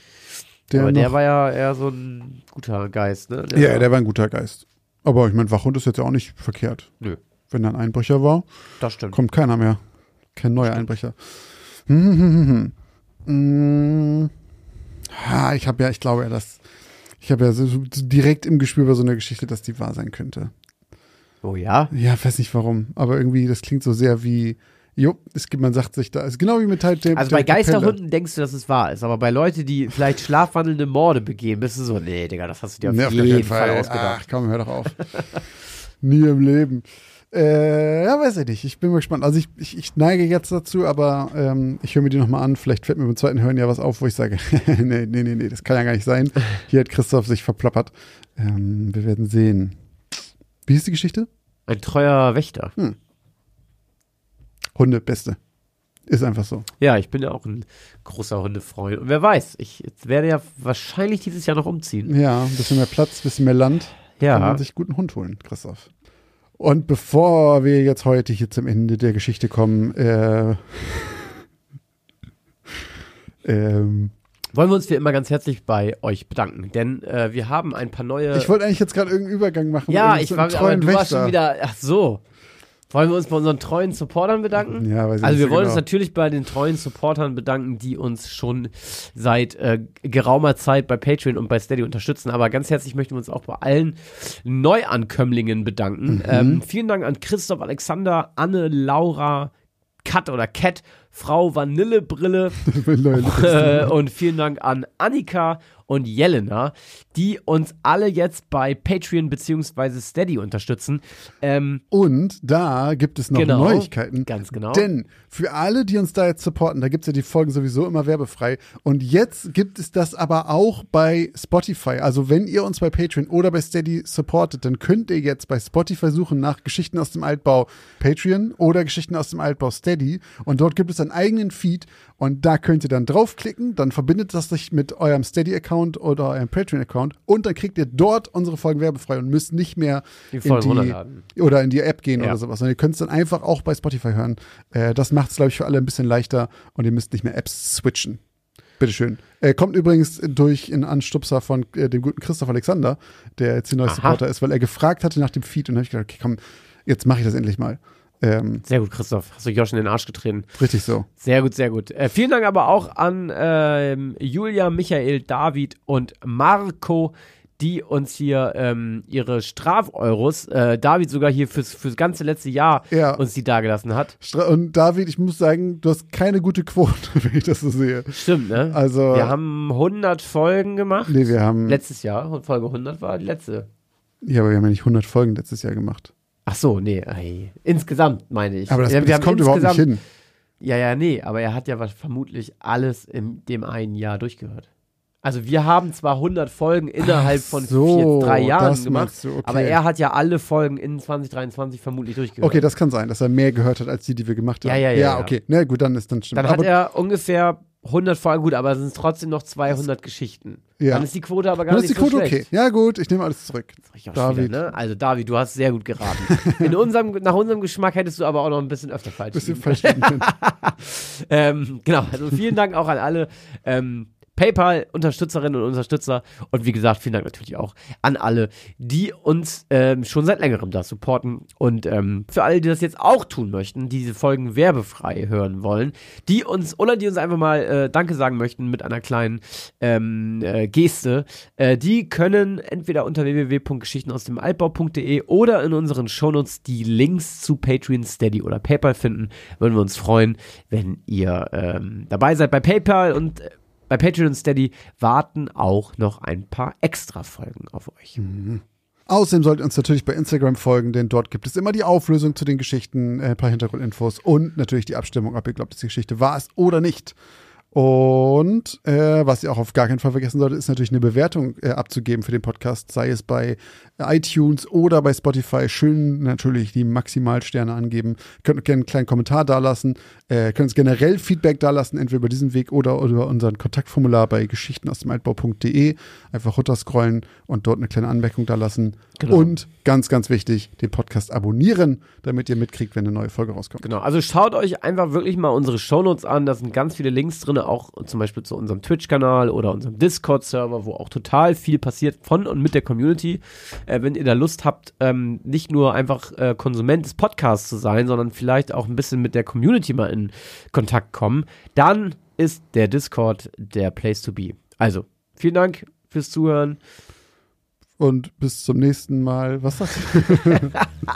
Der aber der war ja eher so ein guter Geist, ne? Der Ja, der war ein guter Geist. Aber ich meine, Wachhund ist jetzt ja auch nicht verkehrt. Nö. Wenn da ein Einbrecher war, Das stimmt. kommt keiner mehr. Kein neuer Einbrecher. Hm, hm, hm, hm, hm. Ha, ich habe ja, ich glaube ja, dass ich habe ja so, so direkt im Gespür bei so einer Geschichte, dass die wahr sein könnte. Oh ja? Ja, weiß nicht warum, aber irgendwie das klingt so sehr wie Jo, es gibt, man sagt sich da, ist genau wie mit dem. Also bei. Geisterhunden denkst du, dass es wahr ist, aber bei Leuten, die vielleicht schlafwandelnde Morde begehen, bist du so, nee, Digga, das hast du dir auf, Nee, jeden, Fall, ausgedacht. Ach komm, hör doch auf. Nie im Leben. Äh, ja, weiß ich nicht. Ich bin mal gespannt. Also ich, ich, ich neige jetzt dazu, aber ähm, ich höre mir die nochmal an. Vielleicht fällt mir beim zweiten Hören ja was auf, wo ich sage, nee, nee, nee, nee, das kann ja gar nicht sein. Hier hat Christoph sich verplappert. Ähm, wir werden sehen. Wie ist die Geschichte? Ein treuer Wächter. Hunde, beste. Ist einfach so. Ja, ich bin ja auch ein großer Hundefreund. Und wer weiß, ich werde ja wahrscheinlich dieses Jahr noch umziehen. Ja, ein bisschen mehr Platz, ein bisschen mehr Land. Ja. Kann man sich guten Hund holen, Christoph. Und bevor wir jetzt heute hier zum Ende der Geschichte kommen, äh, ähm, Wollen wir uns wie immer ganz herzlich bei euch bedanken, denn äh, wir haben ein paar neue. ich wollte eigentlich jetzt gerade irgendeinen Übergang machen. ja, ich war, aber du warst schon wieder. Ach so. Wollen wir uns bei unseren treuen Supportern bedanken? Ja, weiß ich Also wir wollen genau. uns natürlich bei den treuen Supportern bedanken, die uns schon seit äh, geraumer Zeit bei Patreon und bei Steady unterstützen. Aber ganz herzlich möchten wir uns auch bei allen Neuankömmlingen bedanken. Mhm. Ähm, vielen Dank an Christoph Alexander, Anne, Laura, Kat oder Cat, Frau Vanillebrille äh, und vielen Dank an Annika und Jelena, die uns alle jetzt bei Patreon beziehungsweise Steady unterstützen. Ähm, Und da gibt es noch Genau. Neuigkeiten. Ganz genau. Denn für alle, die uns da jetzt supporten, da gibt es ja die Folgen sowieso immer werbefrei. Und jetzt gibt es das aber auch bei Spotify. Also wenn ihr uns bei Patreon oder bei Steady supportet, dann könnt ihr jetzt bei Spotify suchen nach Geschichten aus dem Altbau Patreon oder Geschichten aus dem Altbau Steady. Und dort gibt es einen eigenen Feed. Und da könnt ihr dann draufklicken. Dann verbindet das sich mit eurem Steady-Account oder eurem Patreon-Account. Und dann kriegt ihr dort unsere Folgen werbefrei und müsst nicht mehr Die in die, oder in die App gehen Ja. oder sowas. Und ihr könnt es dann einfach auch bei Spotify hören. Äh, das macht es, glaube ich, für alle ein bisschen leichter und ihr müsst nicht mehr Apps switchen. Bitteschön. Äh, kommt übrigens durch in Anstupser von äh, dem guten Christoph Alexander, der jetzt die neue Aha. Supporter ist, weil er gefragt hatte nach dem Feed und habe ich gedacht, okay, komm, jetzt mache ich das endlich mal. Ähm, Sehr gut, Christoph. Hast du Josh in den Arsch getreten. richtig so. Sehr gut, sehr gut. Äh, vielen Dank aber auch an ähm, Julia, Michael, David und Marco, die uns hier ähm, ihre Strafeuros, äh, David sogar hier fürs, fürs ganze letzte Jahr Ja. uns die dagelassen hat. Stra und David, ich muss sagen, du hast keine gute Quote, wenn ich das so sehe. Stimmt, ne? Also, Wir haben 100 Folgen gemacht. nee, wir haben, Letztes Jahr. Folge 100 war die letzte. ja, aber wir haben ja nicht 100 Folgen letztes Jahr gemacht. Ach so, nee. Ey. Insgesamt meine ich. Aber das, das kommt überhaupt nicht hin. Ja, ja, nee, aber er hat ja was, vermutlich alles in dem einen Jahr durchgehört. Also wir haben zwar 100 Folgen innerhalb Ach von so, vier, drei Jahren gemacht, du, okay. aber er hat ja alle Folgen in 2023 vermutlich durchgehört. Okay, das kann sein, dass er mehr gehört hat als die, die wir gemacht haben. Ja, ja, ja, Ja, ja. okay. Na gut, dann ist dann stimmt. Dann hat aber, er ungefähr 100 Folgen, gut, aber es sind trotzdem noch 200 Geschichten. Ja. Dann ist die Quote aber gar dann nicht ist die Quote so okay. schlecht. Ja, gut, ich nehme alles zurück. David. Wieder, ne? Also David, du hast sehr gut geraten. In unserem, nach unserem Geschmack hättest du aber auch noch ein bisschen öfter falsch Bisschen falsch. Ähm, genau, also vielen Dank auch an alle ähm, PayPal-Unterstützerinnen und Unterstützer und wie gesagt, vielen Dank natürlich auch an alle, die uns ähm, schon seit längerem da supporten und ähm, für alle, die das jetzt auch tun möchten, die diese Folgen werbefrei hören wollen, die uns oder die uns einfach mal äh, Danke sagen möchten mit einer kleinen ähm, äh, Geste, äh, die können entweder unter www.geschichten aus dem Altbau.de oder in unseren Shownotes die Links zu Patreon, Steady oder PayPal finden. Würden wir uns freuen, wenn ihr ähm, dabei seid bei PayPal und äh, bei Patreon und Steady warten auch noch ein paar extra Folgen auf euch. Außerdem solltet ihr uns natürlich bei Instagram folgen, denn dort gibt es immer die Auflösung zu den Geschichten, äh, ein paar Hintergrundinfos und natürlich die Abstimmung, ob ihr glaubt, dass die Geschichte wahr ist oder nicht. Und äh, was ihr auch auf gar keinen Fall vergessen solltet, ist natürlich eine Bewertung äh, abzugeben für den Podcast, sei es bei iTunes oder bei Spotify. Schön natürlich die Maximalsterne angeben. Könnt gerne einen kleinen Kommentar dalassen. Äh, könnt generell Feedback dalassen, entweder über diesen Weg oder über unseren Kontaktformular bei geschichten aus dem Altbau.de. Einfach runterscrollen und dort eine kleine Anmerkung dalassen. Genau. Und ganz, ganz wichtig, den Podcast abonnieren, damit ihr mitkriegt, wenn eine neue Folge rauskommt. Genau, also schaut euch einfach wirklich mal unsere Shownotes an. Da sind ganz viele Links drin, auch zum Beispiel zu unserem Twitch-Kanal oder unserem Discord-Server, wo auch total viel passiert von und mit der Community. Äh, wenn ihr da Lust habt, ähm, nicht nur einfach äh, Konsument des Podcasts zu sein, sondern vielleicht auch ein bisschen mit der Community mal in Kontakt kommen, dann ist der Discord der Place to be. Also, vielen Dank fürs Zuhören. Und bis zum nächsten Mal. Was sagst du?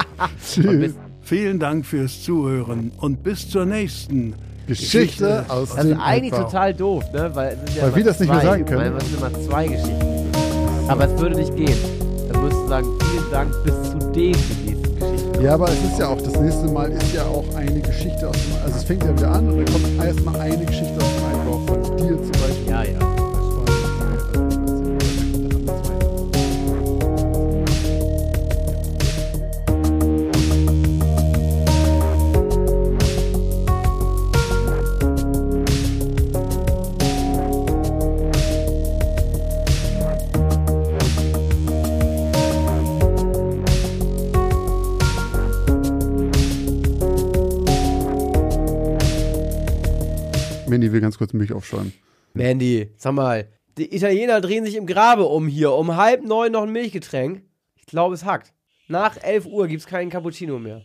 Tschüss. Vielen Dank fürs Zuhören und bis zur nächsten Geschichte aus Das ist dem eigentlich Altbau. total doof, ne? Weil, ja Weil wir das nicht mehr sagen können. Weil es sind immer zwei Geschichten. Aber es würde nicht gehen. Dann müsstest du sagen, vielen Dank bis zu den nächsten Geschichten. Ja, aber es ist ja auch, das nächste Mal ist ja auch eine Geschichte aus dem, also es fängt ja wieder an und dann kommt erstmal eine Geschichte aus dem Einbau von dir zum Beispiel. Ja, ja. Mandy will ganz kurz Milch aufschäumen. Mandy, sag mal, die Italiener drehen sich im Grabe um hier. Um halb neun noch ein Milchgetränk. Ich glaube, es hackt. Nach 11 Uhr gibt's keinen Cappuccino mehr.